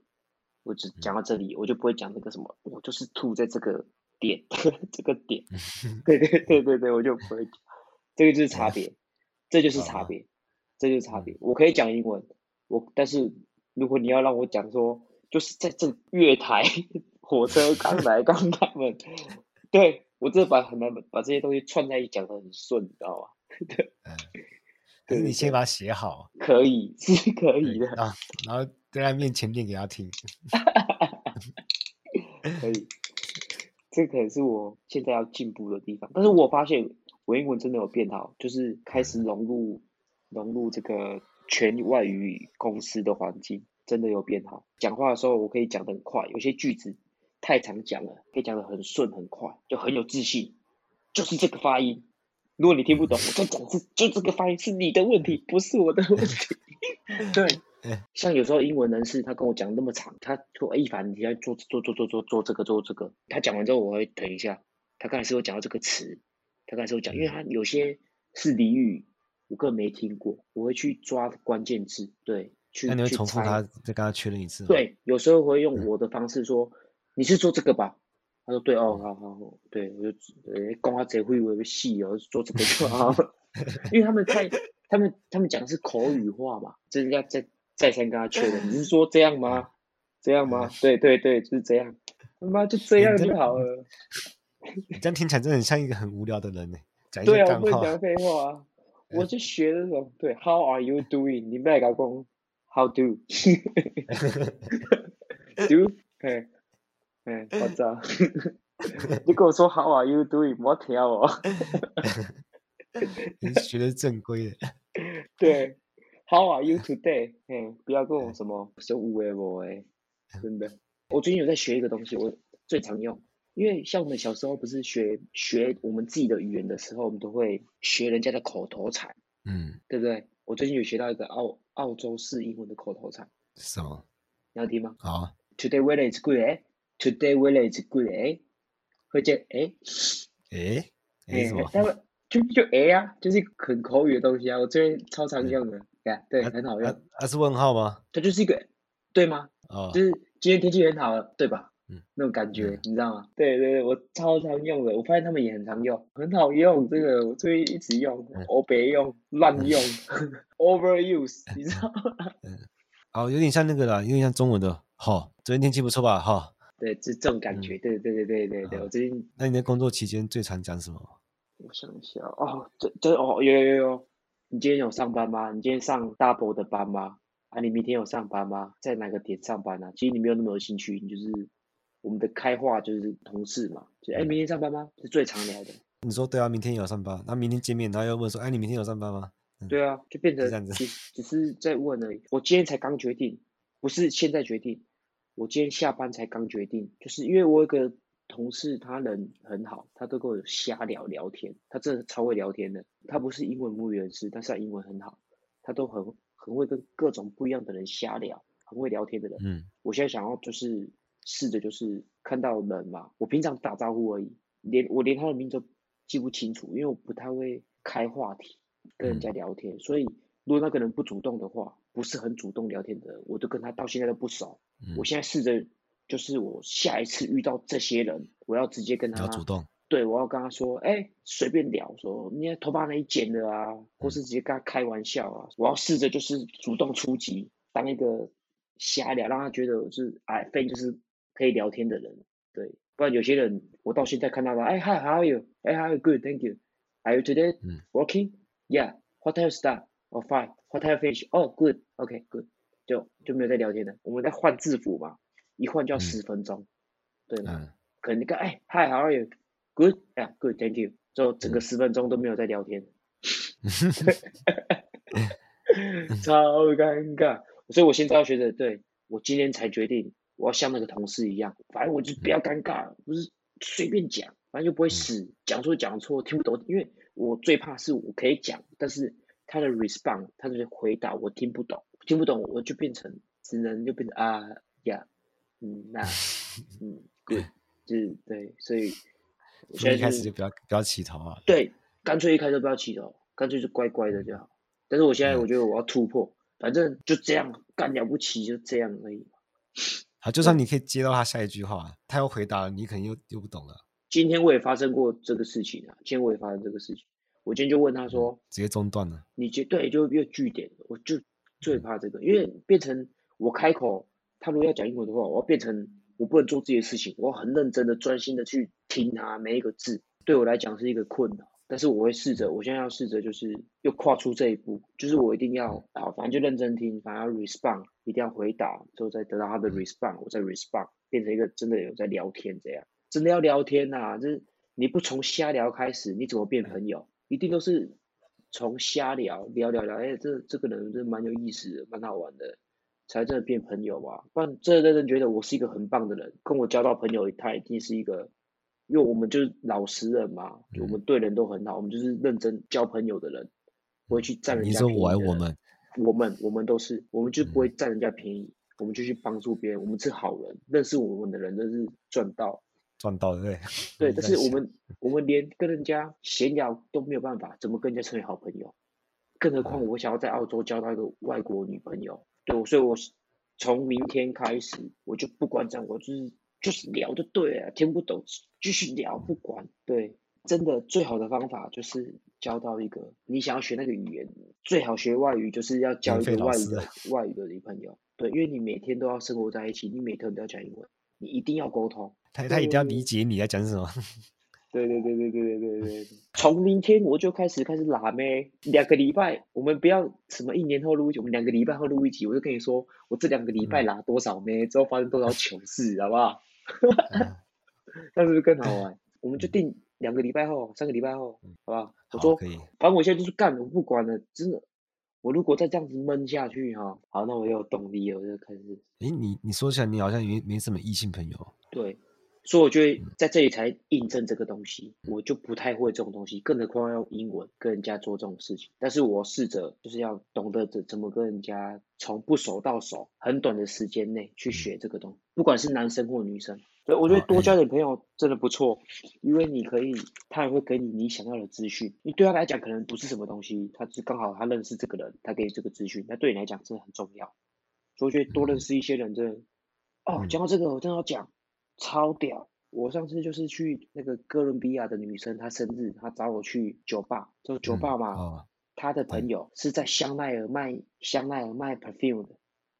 [SPEAKER 2] 我只讲到这里，我就不会讲那个什么，我就是吐在这个点，这个点。对对对对对，我就不会讲。这个就是差别，嗯、这就是差别，嗯、这就是差别。我可以讲英文，我但是如果你要让我讲说，就是在这月台，火车刚来刚开门，对我这把很难把这些东西串在一起讲的很顺，你知道吗？对，嗯，
[SPEAKER 1] 可是你先把它写好，
[SPEAKER 2] 可以是可以的
[SPEAKER 1] 啊，然后在他面前念给他听，
[SPEAKER 2] 可以，这可能是我现在要进步的地方，但是我发现。我英文真的有变好，就是开始融入融入这个全外语公司的环境，真的有变好。讲话的时候我可以讲得很快，有些句子太常讲了，可以讲得很顺很快，就很有自信，就是这个发音。如果你听不懂，我再讲是就这个发音是你的问题，不是我的问题。对，像有时候英文人士他跟我讲那么长，他说一凡你要做做做做做做这个做这个，他讲完之后我会等一下，他刚才是有讲到这个词，他刚才是有讲，因为他有些是俚语，我根本没听过，我会去抓关键字，对，去
[SPEAKER 1] 那你会重复他，再跟他确认一次。
[SPEAKER 2] 对，有时候会用我的方式说，嗯、你是做这个吧？他说对哦，好好好，对，我就诶，讲话贼会我个戏哦，做这个就好，因为他们太，他们他们讲的是口语化嘛，就是要再再三跟他确认，你是说这样吗？这样吗？对对对，就是这样，他妈就这样就好了。
[SPEAKER 1] 你 这样听起来真的很像一个很无聊的人呢，讲一
[SPEAKER 2] 对啊，我不会讲废话啊，我就学那种对，How are you doing？你别搞讲 How do？do？嘿。哎，我知道。你跟我说 How are you doing？我听哦。
[SPEAKER 1] 你学的正规的。
[SPEAKER 2] 对，How are you today？嘿，不要跟我什么说无为无为，真的。我最近有在学一个东西，我最常用，因为像我们小时候不是学学我们自己的语言的时候，我们都会学人家的口头禅，嗯，对不对？我最近有学到一个澳澳洲式英文的口头禅。
[SPEAKER 1] 什么？
[SPEAKER 2] 你要听吗？
[SPEAKER 1] 好啊。
[SPEAKER 2] Today weather is good，哎。Today weather is good，哎，会见哎，
[SPEAKER 1] 哎，哎什
[SPEAKER 2] 么？就就哎呀，就是很口语的东西啊，我最近超常用的，对对，很好用。
[SPEAKER 1] 它是问号吗？
[SPEAKER 2] 它就是一个，对吗？哦，就是今天天气很好，对吧？嗯，那种感觉，你知道吗？对对对，我超常用的，我发现他们也很常用，很好用，这个我最近一直用，我别用，乱用，overuse，你知道吗？
[SPEAKER 1] 嗯，哦，有点像那个啦，有点像中文的，好，昨天天气不错吧？哈。
[SPEAKER 2] 对，这这种感觉，对对对对对对，我最近。
[SPEAKER 1] 那你在工作期间最常讲什么？
[SPEAKER 2] 我想一下哦，这这哦有有有，你今天有上班吗？你今天上 double 的班吗？啊，你明天有上班吗？在哪个点上班啊？其实你没有那么有兴趣，你就是我们的开话就是同事嘛，就哎明天上班吗？是最常聊的。
[SPEAKER 1] 你说对啊，明天有上班，那明天见面，然后又问说，哎你明天有上班吗？
[SPEAKER 2] 对啊，就变成这样子，只只是在问而已。我今天才刚决定，不是现在决定。我今天下班才刚决定，就是因为我有个同事，他人很好，他都跟我瞎聊聊天，他真的超会聊天的。他不是英文母语人士，但是他英文很好，他都很很会跟各种不一样的人瞎聊，很会聊天的人。嗯，我现在想要就是试着就是看到人嘛，我平常打招呼而已，连我连他的名字都记不清楚，因为我不太会开话题跟人家聊天，嗯，所以如果那个人不主动的话。不是很主动聊天的人，我都跟他到现在都不熟。嗯、我现在试着，就是我下一次遇到这些人，我要直接跟他
[SPEAKER 1] 要主动。
[SPEAKER 2] 对，我要跟他说，哎、欸，随便聊，说你的头发哪里剪的啊，嗯、或是直接跟他开玩笑啊。我要试着就是主动出击，当一个瞎聊，让他觉得我是哎，非就是可以聊天的人。对，不然有些人我到现在看到他，哎、欸、，Hi，How are you？哎、欸、，How are you？Good，Thank you，Are you today working？Yeah，What time start？哦、oh,，fine，what time finish？哦、oh,，good，OK，good，、就就没有在聊天了。我们在换制服嘛，一换就要十分钟，嗯、对吗？嗯、可能你看，哎，Hi，How are you？Good，Yeah，Good，Thank you。就整个十分钟都没有在聊天，超尴尬。所以我现在要学着，对我今天才决定，我要像那个同事一样，反正我就不要尴尬，不是随便讲，反正就不会死，讲错讲错听不懂，因为我最怕是我可以讲，但是。他的 response，他的回答我听不懂，听不懂我就变成只能就变成啊呀，嗯那 嗯对，就是对，所以我现在、就是、
[SPEAKER 1] 一开始就不要不要起头啊。
[SPEAKER 2] 对，干脆一开始不要起头，干脆就乖乖的就好。但是我现在我觉得我要突破，嗯、反正就这样干了不起就这样而已。
[SPEAKER 1] 好，就算你可以接到他下一句话，他要回答你，肯定又又不懂了。
[SPEAKER 2] 今天我也发生过这个事情啊，今天我也发生这个事情。我今天就问他说，
[SPEAKER 1] 直接中断了。
[SPEAKER 2] 你就对，就越据点，我就最怕这个，因为变成我开口，他如果要讲英文的话，我要变成我不能做自己的事情，我要很认真的、专心的去听他每一个字，对我来讲是一个困扰。但是我会试着，我现在要试着，就是又跨出这一步，就是我一定要啊，反正就认真听，反正要 respond，一定要回答，之后再得到他的 respond，我再 respond，变成一个真的有在聊天这样，真的要聊天呐、就是你不从瞎聊开始，你怎么变朋友？一定都是从瞎聊聊聊聊，哎、这这个人真蛮有意思的，蛮好玩的，才真的变朋友吧。不然真的认真觉得我是一个很棒的人，跟我交到朋友，他一定是一个，因为我们就是老实人嘛，嗯、我们对人都很好，我们就是认真交朋友的人，不会去占人家便宜。你说
[SPEAKER 1] 我爱我们，
[SPEAKER 2] 我们我们都是，我们就不会占人家便宜，嗯、我们就去帮助别人，我们是好人，认识我们的人都是赚到。
[SPEAKER 1] 赚到 对，
[SPEAKER 2] 对，但是我们我们连跟人家闲聊都没有办法，怎么跟人家成为好朋友？更何况我想要在澳洲交到一个外国女朋友，对，所以我从明天开始我就不管这样，我就是就是聊就对了，听不懂继续聊不管。对，真的最好的方法就是交到一个你想要学那个语言，最好学外语就是要交一个外语的外语的女朋友。对，因为你每天都要生活在一起，你每天都要讲英文，你一定要沟通。
[SPEAKER 1] 他他一定要理解你在讲什么。
[SPEAKER 2] 对对对对对对对对。从明天我就开始开始拉妹，两个礼拜，我们不要什么一年后录一集，我们两个礼拜后录一集，我就跟你说，我这两个礼拜拉多少妹，之后发生多少糗事，好不好？那是不是更好玩？我们就定两个礼拜后，三个礼拜后，好不好？我说，反正我现在就是干，我不管了，真的。我如果再这样子闷下去哈，好，那我又有动力了，我就开始。
[SPEAKER 1] 诶，你你说起来，你好像没没什么异性朋友。
[SPEAKER 2] 对。所以我觉得在这里才印证这个东西，我就不太会这种东西，更何况要用英文跟人家做这种事情。但是我试着就是要懂得怎怎么跟人家从不熟到熟，很短的时间内去学这个东西，不管是男生或女生。所以，我觉得多交点朋友真的不错，因为你可以，他也会给你你想要的资讯。你对他来讲可能不是什么东西，他是刚好他认识这个人，他给你这个资讯，那对你来讲真的很重要。所以我觉得多认识一些人真的。哦，讲到这个我真的要讲。超屌！我上次就是去那个哥伦比亚的女生，她生日，她找我去酒吧，就酒吧嘛。嗯哦、她的朋友是在香奈儿卖香奈儿卖 perfume 的，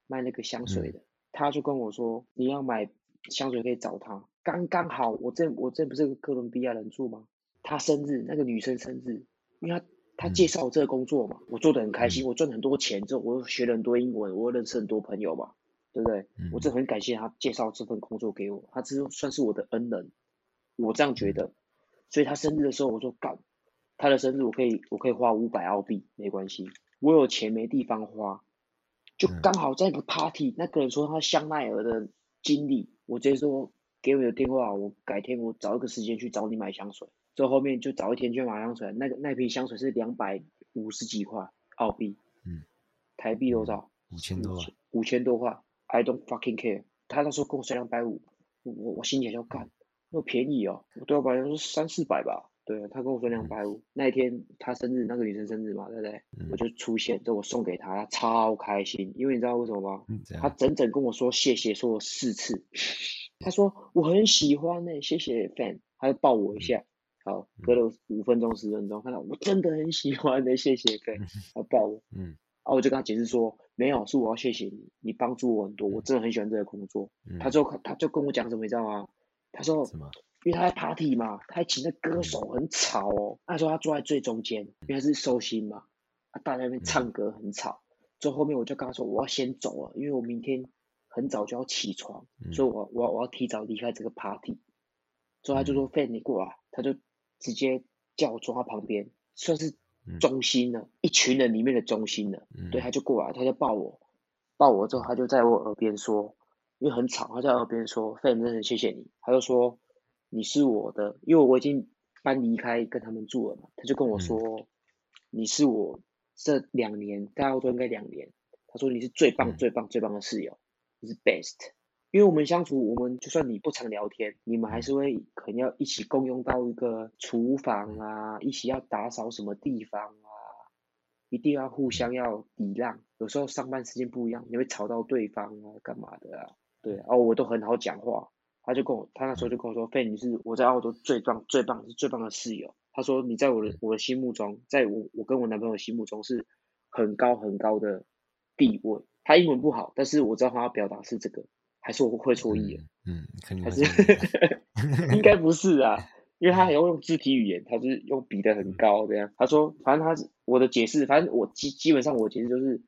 [SPEAKER 2] 卖那个香水的。她、嗯、就跟我说，你要买香水可以找她。刚刚好，我这我这不是个哥伦比亚人住吗？她生日，那个女生生日，因为她她介绍我这个工作嘛，我做的很开心，我赚很多钱之后，我又学了很多英文，我又认识很多朋友嘛。对不对？我真的很感谢他介绍这份工作给我，他这算是我的恩人，我这样觉得。所以他生日的时候，我说干，他的生日我可以我可以花五百澳币，没关系，我有钱没地方花，就刚好在一个 party，那个人说他香奈儿的经理，我直接说给我的电话，我改天我找一个时间去找你买香水。之后后面就找一天去买香水，那个那瓶香水是两百五十几块澳币，嗯，台币多少？
[SPEAKER 1] 五千多，
[SPEAKER 2] 五千多块。I don't fucking care。他那时候跟我说两百五，我我心里就干，那么便宜哦，我对我本来说三四百吧。对，他跟我说两百五。那一天他生日，那个女生生日嘛，对不对？嗯、我就出现，就我送给他，他超开心。因为你知道为什么吗？嗯、他整整跟我说谢谢，说了四次。他说我很喜欢呢、欸，谢谢 fan。他就抱我一下。好，隔了五分钟十分钟，看到我真的很喜欢的、欸，谢谢 fan。他抱我。嗯。然后我就跟他解释说。没有，是我要谢谢你，你帮助我很多，我真的很喜欢这个工作。嗯、他就他就跟我讲什么，你知道吗？他说，什么因为他在 party 嘛，他还请的歌手很吵哦。他说他坐在最中间，因为他是收心嘛，他大家在那边唱歌很吵。最后后面我就跟他说，我要先走了，因为我明天很早就要起床，嗯、所以我我我要提早离开这个 party。之后他就说：“Fan，你过来。”他就直接叫我坐他旁边，算是。中心的，一群人里面的中心的，嗯、对，他就过来，他就抱我，抱我之后，他就在我耳边说，因为很吵，他在耳边说，非常真的谢谢你，他就说你是我的，因为我已经搬离开跟他们住了嘛，他就跟我说，嗯、你是我这两年，大家都应该两年，他说你是最棒最棒最棒的室友，你是 best。因为我们相处，我们就算你不常聊天，你们还是会可能要一起共用到一个厨房啊，一起要打扫什么地方啊，一定要互相要礼让。有时候上班时间不一样，你会吵到对方啊，干嘛的啊？对，哦，我都很好讲话。他就跟我，他那时候就跟我说：“费，你是我在澳洲最棒、最棒、是最棒的室友。”他说：“你在我的我的心目中，在我我跟我男朋友心目中是很高很高的地位。”他英文不好，但是我知道他要表达是这个。还是我会错意了？嗯，肯定还是 应该不是啊，因为他还要用肢体语言，他是用比的很高这样。他说，反正他是我的解释，反正我基基本上我解释就是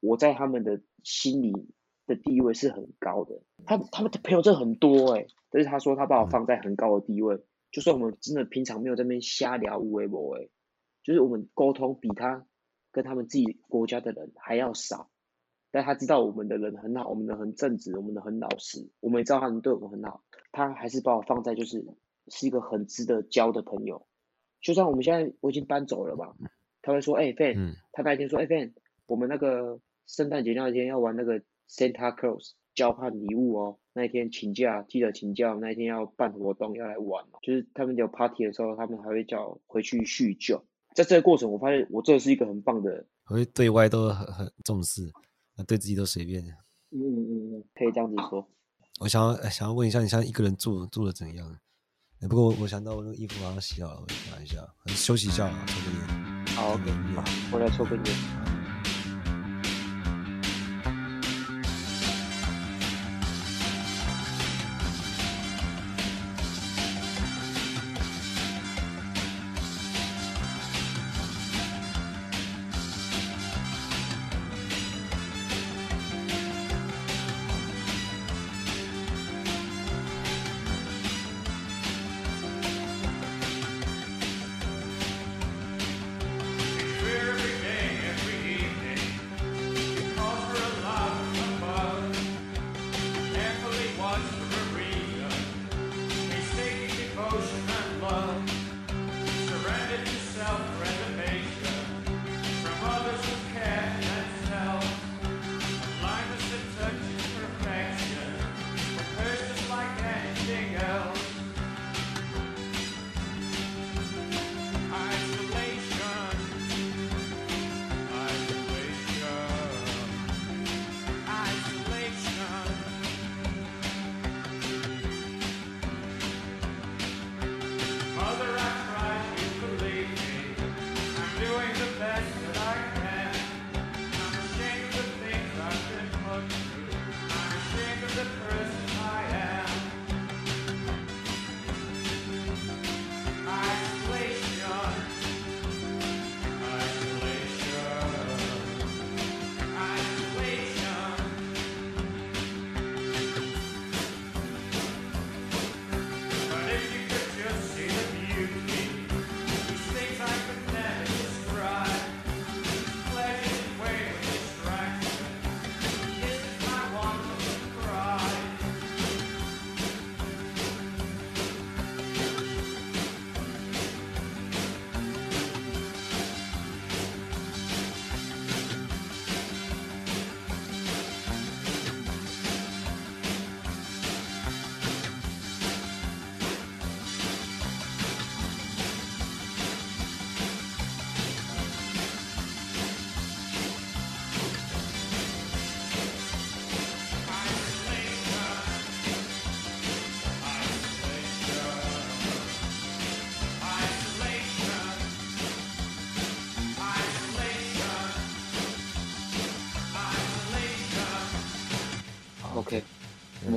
[SPEAKER 2] 我在他们的心里的地位是很高的。他他们的朋友真的很多哎、欸，但是他说他把我放在很高的地位，嗯、就算我们真的平常没有在那边瞎聊无为无为，就是我们沟通比他跟他们自己国家的人还要少。但他知道我们的人很好，我们的很正直，我们的很老实，我们也知道他们对我们很好，他还是把我放在就是是一个很值得交的朋友。就算我们现在我已经搬走了嘛，他会说，哎、欸、，Fan，、嗯、他那天说，哎、欸、，Fan，我们那个圣诞节那一天要玩那个 Santa Claus 交换礼物哦，那一天请假，记得请假，那一天要办活动要来玩，就是他们有 party 的时候，他们还会叫回去叙旧。在这个过程，我发现我这是一个很棒的，
[SPEAKER 1] 我会对外都很很重视，对自己都随便。
[SPEAKER 2] 嗯嗯嗯，可以这样子说。
[SPEAKER 1] 我想要想要问一下，你现在一个人住住的怎样？不过我想到我那个衣服马上洗好了，我想一下，休息一下啊，抽根烟。
[SPEAKER 2] 好，OK，好，我来抽根烟。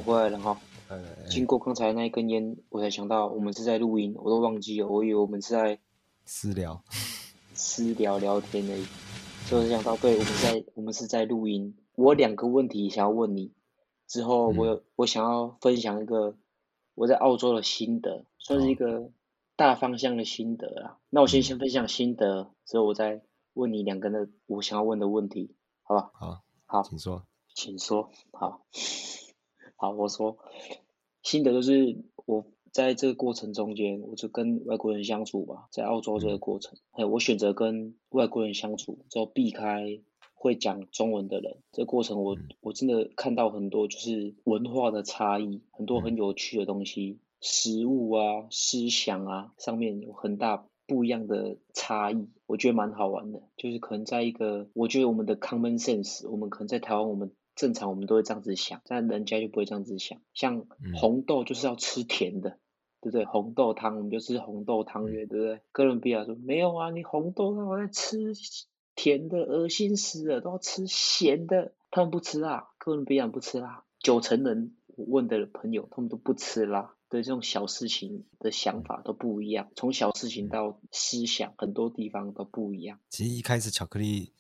[SPEAKER 2] 回来了哈，经过刚才那一根烟，我才想到我们是在录音，我都忘记了，我以为我们是在
[SPEAKER 1] 私聊，
[SPEAKER 2] 私聊聊天而已，所以我想到，对，我们在我们是在录音。我两个问题想要问你，之后我我想要分享一个我在澳洲的心得，算是一个大方向的心得啊。那我先先分享心得，之后我再问你两个的我想要问的问题，好吧？
[SPEAKER 1] 好，
[SPEAKER 2] 好，
[SPEAKER 1] 请说，
[SPEAKER 2] 请说，好。好，我说，心得就是我在这个过程中间，我就跟外国人相处吧，在澳洲这个过程，哎，我选择跟外国人相处，就避开会讲中文的人。这个过程我，我我真的看到很多就是文化的差异，很多很有趣的东西，食物啊、思想啊上面有很大不一样的差异，我觉得蛮好玩的。就是可能在一个，我觉得我们的 common sense，我们可能在台湾我们。正常我们都会这样子想，但人家就不会这样子想。像红豆就是要吃甜的，嗯、对不对？红豆汤我们就吃红豆汤圆，对不对？哥伦比亚说没有啊，你红豆让我在吃甜的，恶心死了，都要吃咸的。他们不吃辣，哥伦比亚不吃辣。九成人我问的朋友，他们都不吃辣。对这种小事情的想法都不一样，从小事情到思想，很多地方都不一样。
[SPEAKER 1] 其实一开始巧克力。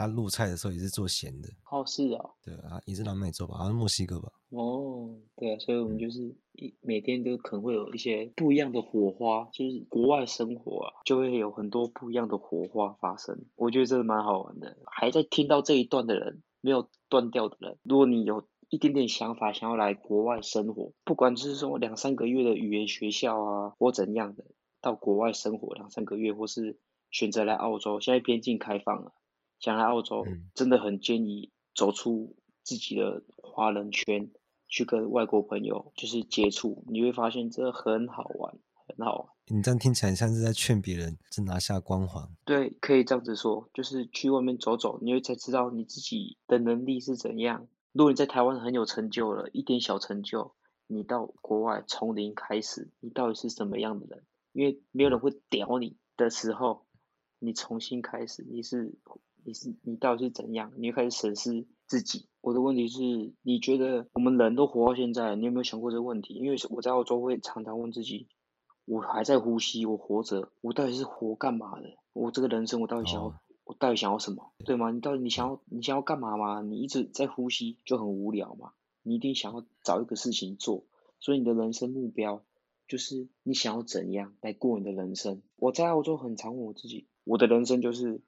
[SPEAKER 1] 他入菜的时候也是做咸的，
[SPEAKER 2] 哦，是哦，
[SPEAKER 1] 对啊，也是南美洲吧，好像墨西哥吧。
[SPEAKER 2] 哦，对啊，所以我们就是一每天都可能会有一些不一样的火花，就是国外生活啊，就会有很多不一样的火花发生。我觉得真的蛮好玩的。还在听到这一段的人，没有断掉的人。如果你有一点点想法，想要来国外生活，不管就是说两三个月的语言学校啊，或怎样的，到国外生活两三个月，或是选择来澳洲，现在边境开放了，想来澳洲，真的很建议走出自己的华人圈，去跟外国朋友就是接触，你会发现这很好玩，很好玩。
[SPEAKER 1] 你这样听起来像是在劝别人，是拿下光环。
[SPEAKER 2] 对，可以这样子说，就是去外面走走，你会才知道你自己的能力是怎样。如果你在台湾很有成就了，一点小成就，你到国外从零开始，你到底是什么样的人？因为没有人会屌你的时候，你重新开始，你是你是你到底是怎样？你会开始审视自己。我的问题是，你觉得我们人都活到现在，你有没有想过这个问题？因为我在澳洲会常常问自己，我还在呼吸，我活着，我到底是活干嘛的？我这个人生，我到底想要？Oh. 我到底想要什么，对吗？你到底你想要你想要干嘛吗？你一直在呼吸就很无聊嘛。你一定想要找一个事情做，所以你的人生目标就是你想要怎样来过你的人生。我在澳洲很常问我自己，我的人生就是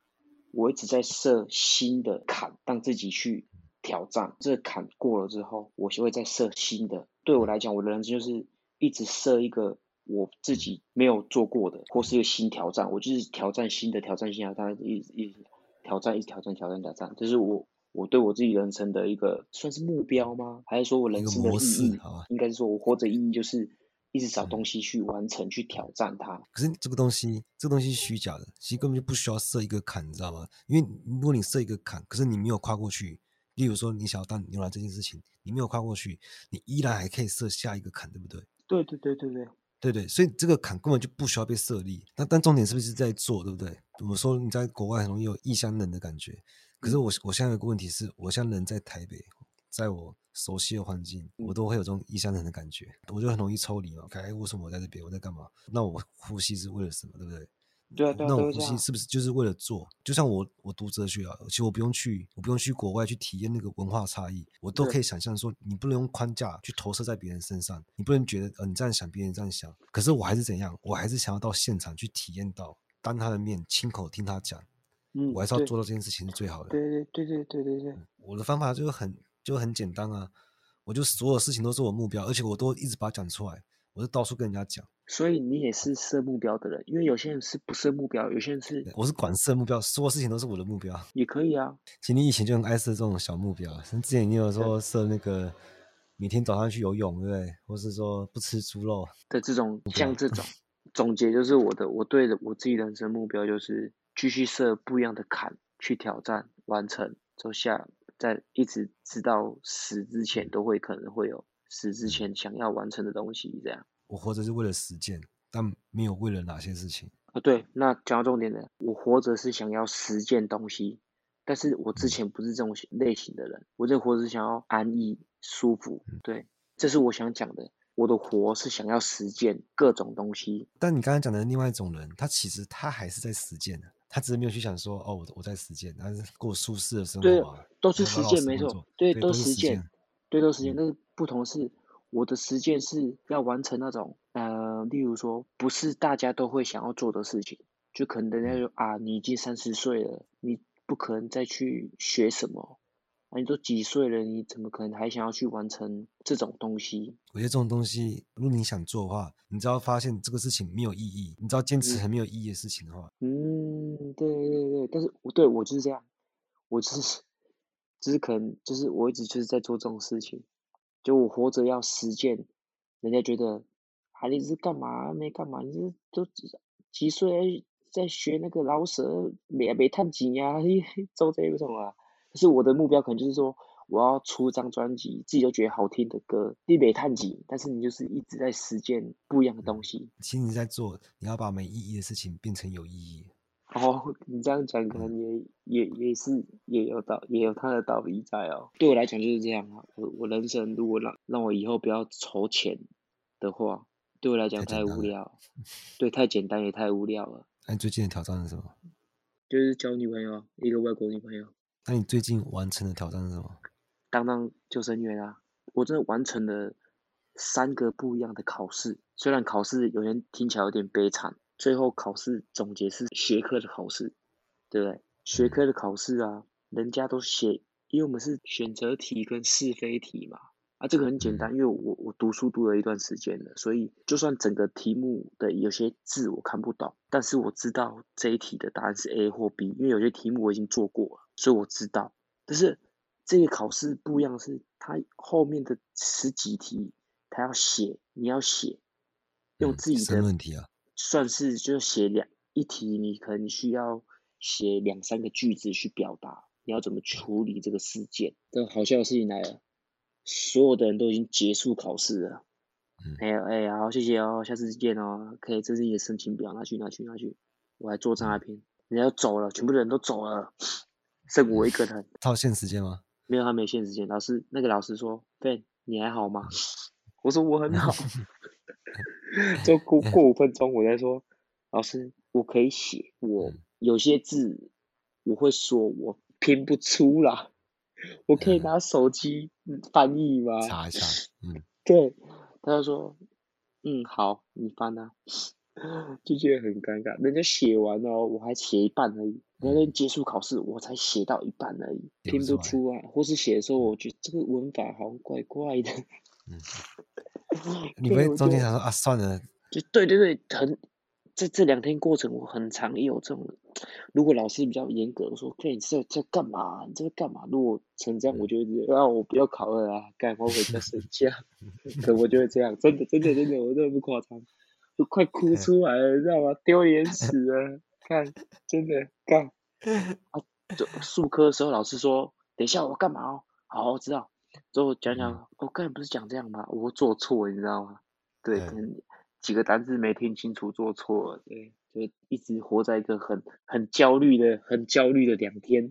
[SPEAKER 2] 我一直在设新的坎，让自己去挑战。这个坎过了之后，我就会再设新的。对我来讲，我的人生就是一直设一个。我自己没有做过的，或是一个新挑战，我就是挑战新的，挑战新的，挑战一直一直挑战，一直挑战，挑战挑战，这是我我对我自己人生的一个算是目标吗？还是说我人生的意义？应该是说我活着意义就是一直找东西去完成，去挑战它。
[SPEAKER 1] 可是这个东西，这个东西是虚假的，其实根本就不需要设一个坎，你知道吗？因为如果你设一个坎，可是你没有跨过去，例如说你想要当牛郎这件事情，你没有跨过去，你依然还可以设下一个坎，对不对？
[SPEAKER 2] 对对对对对。
[SPEAKER 1] 对对，所以这个坎根本就不需要被设立。那但重点是不是在做，对不对？我们说你在国外很容易有异乡人的感觉，可是我我现在有个问题是，我现在人在台北，在我熟悉的环境，我都会有这种异乡人的感觉，我就很容易抽离嘛。哎，为什么我在这边？我在干嘛？那我 呼吸是为了什么？对不对？
[SPEAKER 2] 对啊，对啊，
[SPEAKER 1] 那我呼吸是不是就是为了做？就像我我读哲学啊，其实我不用去，我不用去国外去体验那个文化差异，我都可以想象说，你不能用框架去投射在别人身上，你不能觉得呃你这样想，别人这样想，可是我还是怎样？我还是想要到现场去体验到，当他的面亲口听他讲，嗯，我还是要做到这件事情是最好的。
[SPEAKER 2] 对对对对对对对，
[SPEAKER 1] 我的方法就是很就很简单啊，我就所有事情都是我目标，而且我都一直把它讲出来。我就到处跟人家讲，
[SPEAKER 2] 所以你也是设目标的人，因为有些人是不设目标，有些人是
[SPEAKER 1] 我是管设目标，所有事情都是我的目标，
[SPEAKER 2] 也可以啊。
[SPEAKER 1] 其实你以前就很爱设这种小目标，像之前你有说设那个每天早上去游泳，对不对？或是说不吃猪肉
[SPEAKER 2] 的这种，像这种总结就是我的，我对的我自己人生目标就是继续设不一样的坎去挑战完成，走下在一直直到死之前都会可能会有。死之前想要完成的东西，这样。
[SPEAKER 1] 我活着是为了实践，但没有为了哪些事情。
[SPEAKER 2] 啊，对，那讲到重点的，我活着是想要实践东西，但是我之前不是这种类型的人，我这活着是想要安逸、舒服。对，这是我想讲的。我的活是想要实践各种东西。
[SPEAKER 1] 但你刚才讲的另外一种人，他其实他还是在实践的，他只是没有去想说，哦，我我在实践，但是过舒适的生活。
[SPEAKER 2] 对，都是实践，没错。对，都实践。对，都实践，但是不同的是，我的实践是要完成那种，呃，例如说，不是大家都会想要做的事情，就可能人家说啊，你已经三十岁了，你不可能再去学什么，啊，你都几岁了，你怎么可能还想要去完成这种东西？
[SPEAKER 1] 我觉得这种东西，如果你想做的话，你只要发现这个事情没有意义，你知道坚持很没有意义的事情的话，
[SPEAKER 2] 嗯，对对对，但是我对我就是这样，我就是。就是可能，就是我一直就是在做这种事情，就我活着要实践，人家觉得，啊你是干嘛没干嘛，你是都几岁在学那个老舍，没没探几呀，做这种啊。可是我的目标可能就是说，我要出一张专辑，自己都觉得好听的歌，你没探几，但是你就是一直在实践不一样的东西。
[SPEAKER 1] 其实你在做，你要把没意义的事情变成有意义。
[SPEAKER 2] 哦，你这样讲可能也也也是也有道也有他的道理在哦。对我来讲就是这样啊。我我人生如果让让我以后不要筹钱的话，对我来讲太无聊。对，太简单也太无聊了。
[SPEAKER 1] 那你最近的挑战是什么？
[SPEAKER 2] 就是交女朋友，一个外国女朋友。
[SPEAKER 1] 那你最近完成的挑战是什么？
[SPEAKER 2] 当当救生员啊！我真的完成了三个不一样的考试，虽然考试有点听起来有点悲惨。最后考试总结是学科的考试，对不对？学科的考试啊，人家都写因为我们是选择题跟是非题嘛。啊，这个很简单，因为我我读书读了一段时间了，所以就算整个题目的有些字我看不懂，但是我知道这一题的答案是 A 或 B，因为有些题目我已经做过了，所以我知道。但是这个考试不一样，是它后面的十几题，它要写，你要写，用自己的
[SPEAKER 1] 问题啊，
[SPEAKER 2] 算是就写两一题，你可能需要写两三个句子去表达你要怎么处理这个事件。但好笑的事情来了。所有的人都已经结束考试了，哎、嗯、哎，好，谢谢哦，下次见哦，可以，这是你的申请表，拿去拿去拿去，我还坐在那边，人家都走了，全部的人都走了，剩我一个人。
[SPEAKER 1] 他有限时间吗？
[SPEAKER 2] 没有，他没有限时间。老师，那个老师说，Ben，你还好吗？我说我很好。就过过五分钟，我再说，老师，我可以写，我有些字我会说，我拼不出来。我可以拿手机翻译吗？
[SPEAKER 1] 查一下，嗯，
[SPEAKER 2] 对，他就说，嗯，好，你翻啊，就觉得很尴尬。人家写完哦，我还写一半而已。人家结束考试，我才写到一半而已，听不出来，或是写的时候，我觉得这个文法好像怪怪的。
[SPEAKER 1] 嗯，你 不会中间想说啊，算了，
[SPEAKER 2] 就对对对，很。这这两天过程，我很常也有这种。如果老师比较严格，我说：“对，你这在干嘛？你这干嘛？”如果成这样，我就会觉得啊，我不要考了啊，干我回家睡觉。可 我就会这样，真的，真的，真的，我真的不夸张，都快哭出来了，你知道吗？丢脸死了！看，真的干 啊！就术科的时候，老师说：“等一下，我干嘛哦？”好，我知道。之后讲讲，我刚才不是讲这样吗？我做错，你知道吗？对，跟。几个单字没听清楚，做错了，对，就一直活在一个很很焦虑的、很焦虑的两天。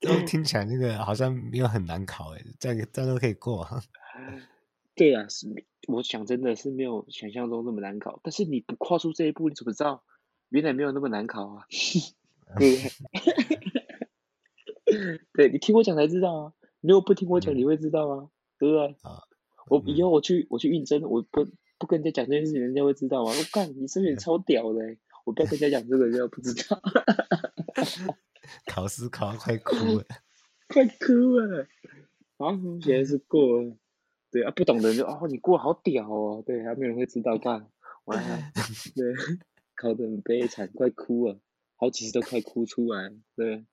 [SPEAKER 1] 都 听起来那个好像没有很难考诶，这样这样都可以过。
[SPEAKER 2] 对啊，是，我想真的是没有想象中那么难考。但是你不跨出这一步，你怎么知道原来没有那么难考啊？对，对，你听我讲才知道啊。你如果不听我讲，你会知道吗？对不对？啊，我以后我去我去应征，我不。不跟人家讲这件事情，人家会知道吗？我干，你是不是超屌的？我不要跟人家讲这个，人家不知道。
[SPEAKER 1] 考试考得快哭了，
[SPEAKER 2] 快哭了。啊，现在是过了。对啊，不懂的人就哦，你过好屌哦。对，还没有人会知道干。完了，对，考得很悲惨，快哭了，好几次都快哭出来。对，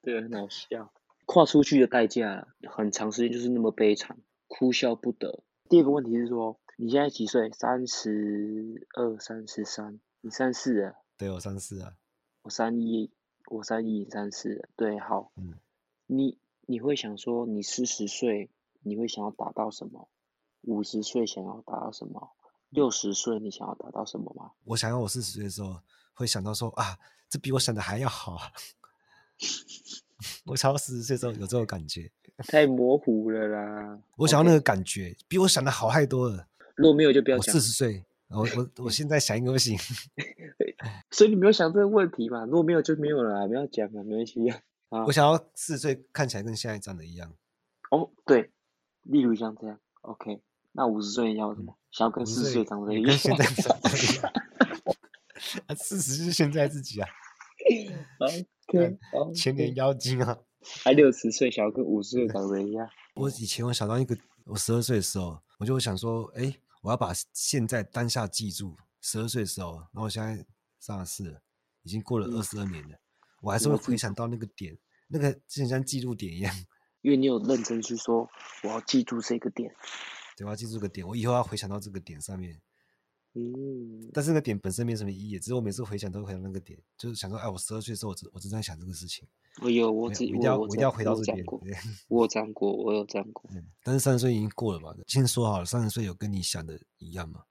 [SPEAKER 2] 对，很好笑。跨出去的代价，很长时间就是那么悲惨，哭笑不得。第二个问题是说。你现在几岁？三十二、三十三。你三四啊？
[SPEAKER 1] 对，我三四啊。
[SPEAKER 2] 我三一，我三一，三四。对，好。嗯。你你会想说，你四十岁你会想要达到什么？五十岁想要达到什么？六十岁你想要达到什么吗？
[SPEAKER 1] 我想要我四十岁的时候会想到说啊，这比我想的还要好。我想要四十岁的时候有这种感觉。
[SPEAKER 2] 太模糊了啦。
[SPEAKER 1] 我想要那个感觉.比我想的好太多了。
[SPEAKER 2] 如果没有就不要讲。
[SPEAKER 1] 四十岁，我我 我现在想一个不行。
[SPEAKER 2] 所以你没有想这个问题嘛？如果没有就没有了，不要讲了，没关系
[SPEAKER 1] 啊。我想要四十岁看起来跟现在长得一样。
[SPEAKER 2] 哦，对，例如像这样，OK。那五十岁要什么？嗯、想要跟四十岁长得一样。跟现在长得一样。
[SPEAKER 1] 四十就是现在自己啊。
[SPEAKER 2] OK，
[SPEAKER 1] 千年妖精啊。
[SPEAKER 2] 还六十岁想要跟五十岁长得一样。
[SPEAKER 1] 我以前我想到一个，我十二岁的时候，我就会想说，哎、欸。我要把现在当下记住，十二岁的时候，然后我现在上了四了，已经过了二十二年了，嗯、我还是会回想到那个点，那个就像记录点一样。
[SPEAKER 2] 因为你有认真去说，我要记住这个点，
[SPEAKER 1] 对，我要记住这个点，我以后要回想到这个点上面。
[SPEAKER 2] 嗯，
[SPEAKER 1] 但是那个点本身没什么意义，只是我每次回想都会回到那个点，就是想说，哎，我十二岁的时候我，我正我正在想这个事情。
[SPEAKER 2] 我有，我只
[SPEAKER 1] 我一定要我，我一定要回到这点。
[SPEAKER 2] 我有这样过，我有这样过。
[SPEAKER 1] 嗯，但是三十岁已经过了嘛？先说好了，三十岁有跟你想的一样吗？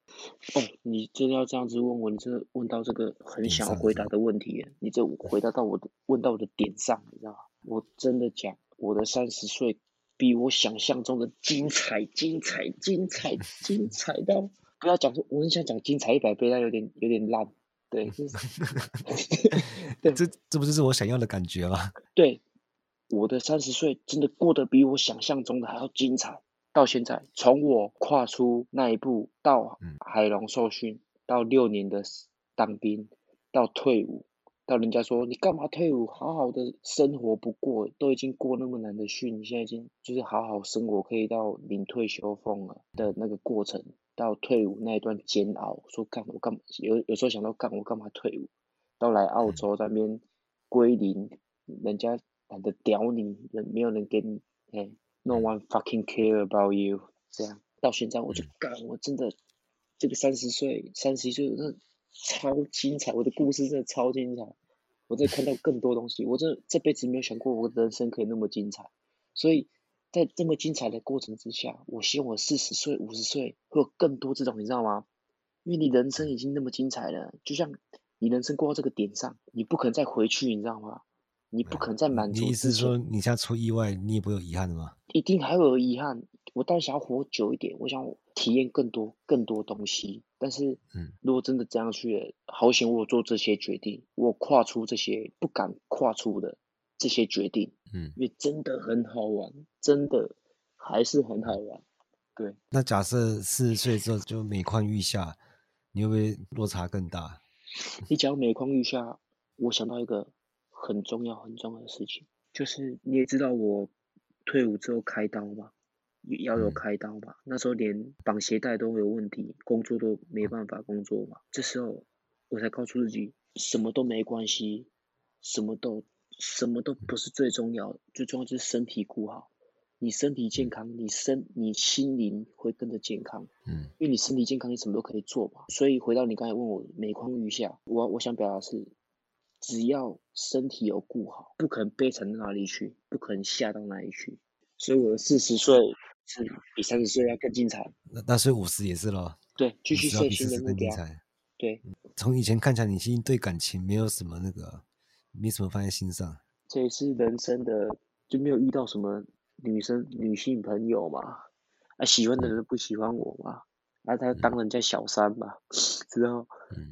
[SPEAKER 2] 哦，你真的要这样子问我？你真的问到这个很想要回答的问题，你这回答到我的问到我的点上，你知道吗？我真的讲，我的三十岁比我想象中的精彩，精彩，精彩，精彩到。不要讲说，我很想讲精彩一百倍，但有点有点烂。对，就是、
[SPEAKER 1] 对 这这不就是我想要的感觉吗？
[SPEAKER 2] 对，我的三十岁真的过得比我想象中的还要精彩。到现在，从我跨出那一步到海龙受训，到六年的当兵，到退伍，到人家说你干嘛退伍？好好的生活不过，都已经过那么难的训，你现在已经就是好好生活，可以到领退休俸了的那个过程，到退伍那一段煎熬，说干我干嘛？有有时候想到干我干嘛退伍？到来澳洲在那边归零，人家懒得屌你，人没有人给你，哎，no one fucking care about you，这样到现在我就干，我真的这个三十岁、三十一岁，真的。超精彩！我的故事真的超精彩，我在看到更多东西，我真的这辈子没有想过我的人生可以那么精彩，所以在这么精彩的过程之下，我希望我四十岁、五十岁会有更多这种，你知道吗？因为你人生已经那么精彩了，就像你人生过到这个点上，你不可能再回去，你知道吗？你不可能再满足。
[SPEAKER 1] 你意思是说，你现在出意外，你也不会有遗憾的吗？
[SPEAKER 2] 一定还会有遗憾。我当然想要活久一点，我想体验更多更多东西。但是，嗯，如果真的这样去，好险我做这些决定，我跨出这些不敢跨出的这些决定，嗯，因为真的很好玩，真的还是很好玩。对。
[SPEAKER 1] 那假设四十岁之后就每况愈下，你会不会落差更大？
[SPEAKER 2] 你讲每况愈下，我想到一个很重要很重要的事情，就是你也知道我退伍之后开刀嘛。要有开刀吧，那时候连绑鞋带都有问题，工作都没办法工作嘛。这时候我才告诉自己，什么都没关系，什么都什么都不是最重要的，最重要就是身体顾好。你身体健康，你身你心灵会跟着健康。嗯，因为你身体健康，你什么都可以做嘛。所以回到你刚才问我每况愈下，我我想表达是，只要身体有顾好，不可能悲惨到哪里去，不可能下到哪里去。所以我的四十岁。是比三十岁要更精彩。
[SPEAKER 1] 那那所以五十也是咯。
[SPEAKER 2] 对，继续设新的目标。
[SPEAKER 1] 更精彩。
[SPEAKER 2] 对，
[SPEAKER 1] 从以前看起来，你其实对感情没有什么那个，没什么放在心上。
[SPEAKER 2] 这也是人生的，就没有遇到什么女生、女性朋友嘛。啊，喜欢的人不喜欢我嘛。啊，他当人家小三嘛。之后，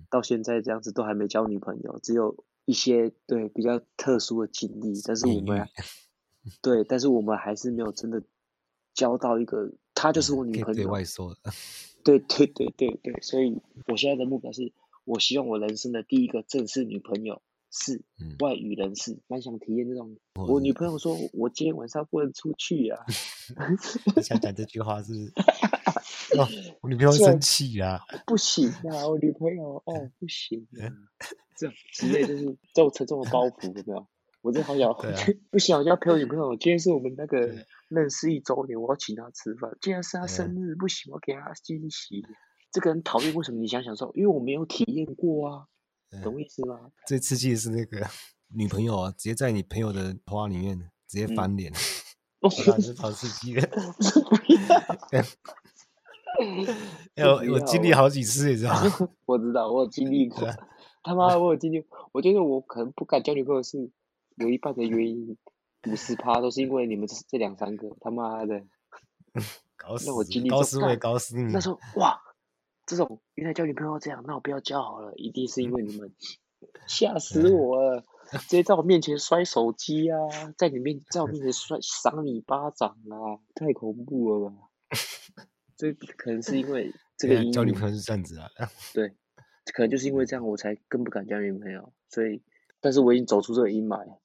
[SPEAKER 2] 到现在这样子都还没交女朋友，只有一些对比较特殊的经历。但是我们，对，但是我们还是没有真的。交到一个，她就是我女朋友。对外说的。对对对对对，所以我现在的目标是，我希望我人生的第一个正式女朋友是外语人士，蛮、嗯、想体验这种。我女朋友说，我今天晚上不能出去啊。
[SPEAKER 1] 你想讲这句话是不是？哦，我女朋友生气啊。
[SPEAKER 2] 不行啊，我女朋友哦不行啊，这样之类就是这种沉重的包袱，有没有？我真好想，啊、不行，我就要陪我女朋友。今天是我们那个认识一周年，我要请她吃饭。今天是她生日，不行，我给她惊喜。这个人讨厌，为什么？你想想说，因为我没有体验过啊，懂意思吗？
[SPEAKER 1] 最刺激的是那个女朋友啊，直接在你朋友的花里面直接翻脸，那、嗯、是好刺激的。我 我经历好几次，你知道吗？
[SPEAKER 2] 我知道，我有经历过。他妈，我有经历。我觉得我可能不敢交女朋友是。有一半的原因，五十趴都是因为你们这这两三个，他妈的，
[SPEAKER 1] 搞死！
[SPEAKER 2] 那我经历
[SPEAKER 1] 搞死我也搞死你。
[SPEAKER 2] 那时候哇，这种原来交女朋友这样，那我不要交好了，一定是因为你们 吓死我了，直接在我面前摔手机啊，在你面在我面前摔赏你巴掌啊，太恐怖了吧？这可能是因为这个
[SPEAKER 1] 交女朋友是这样子啊，
[SPEAKER 2] 对，可能就是因为这样，我才更不敢交女朋友，所以。但是我已经走出这个阴霾，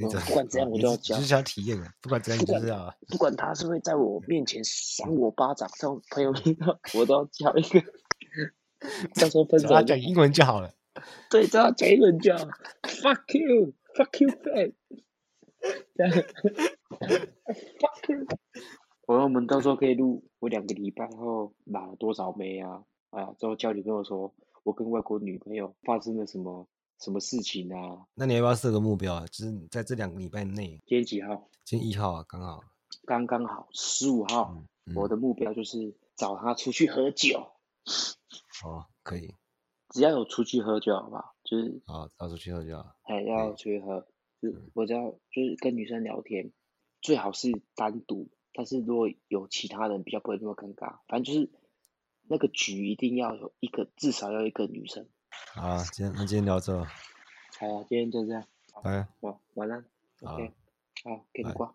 [SPEAKER 2] 不管怎样我都要教。
[SPEAKER 1] 就是想体验的，不管怎样就是要。
[SPEAKER 2] 不管他是不是在我面前赏我巴掌，在我朋友面前我都要教一个。到时候分手。只要
[SPEAKER 1] 讲英文就好了。
[SPEAKER 2] 对，只要讲英文就好。Fuck you, fuck you, fat。Fuck you。我我们到时候可以录我两个礼拜后拿了多少枚啊？啊，之后叫女朋友说，我跟外国女朋友发生了什么。什么事情啊？
[SPEAKER 1] 那你要不要设个目标啊？就是在这两个礼拜内。
[SPEAKER 2] 今天几号？
[SPEAKER 1] 今天一号啊，刚好。
[SPEAKER 2] 刚刚好，十五号、嗯嗯。我的目标就是找他出去喝酒。
[SPEAKER 1] 哦，可以。
[SPEAKER 2] 只要有出去喝酒，好不好？就是。
[SPEAKER 1] 好，要出去喝酒。
[SPEAKER 2] 哎，要出去喝。就是我只要就是跟女生聊天，最好是单独。但是如果有其他人，比较不会那么尴尬。反正就是那个局一定要有一个，至少要一个女生。
[SPEAKER 1] 好，今天那今天聊这。
[SPEAKER 2] 好，今天就这样。
[SPEAKER 1] 拜。
[SPEAKER 2] 晚晚安。OK。好，给你挂。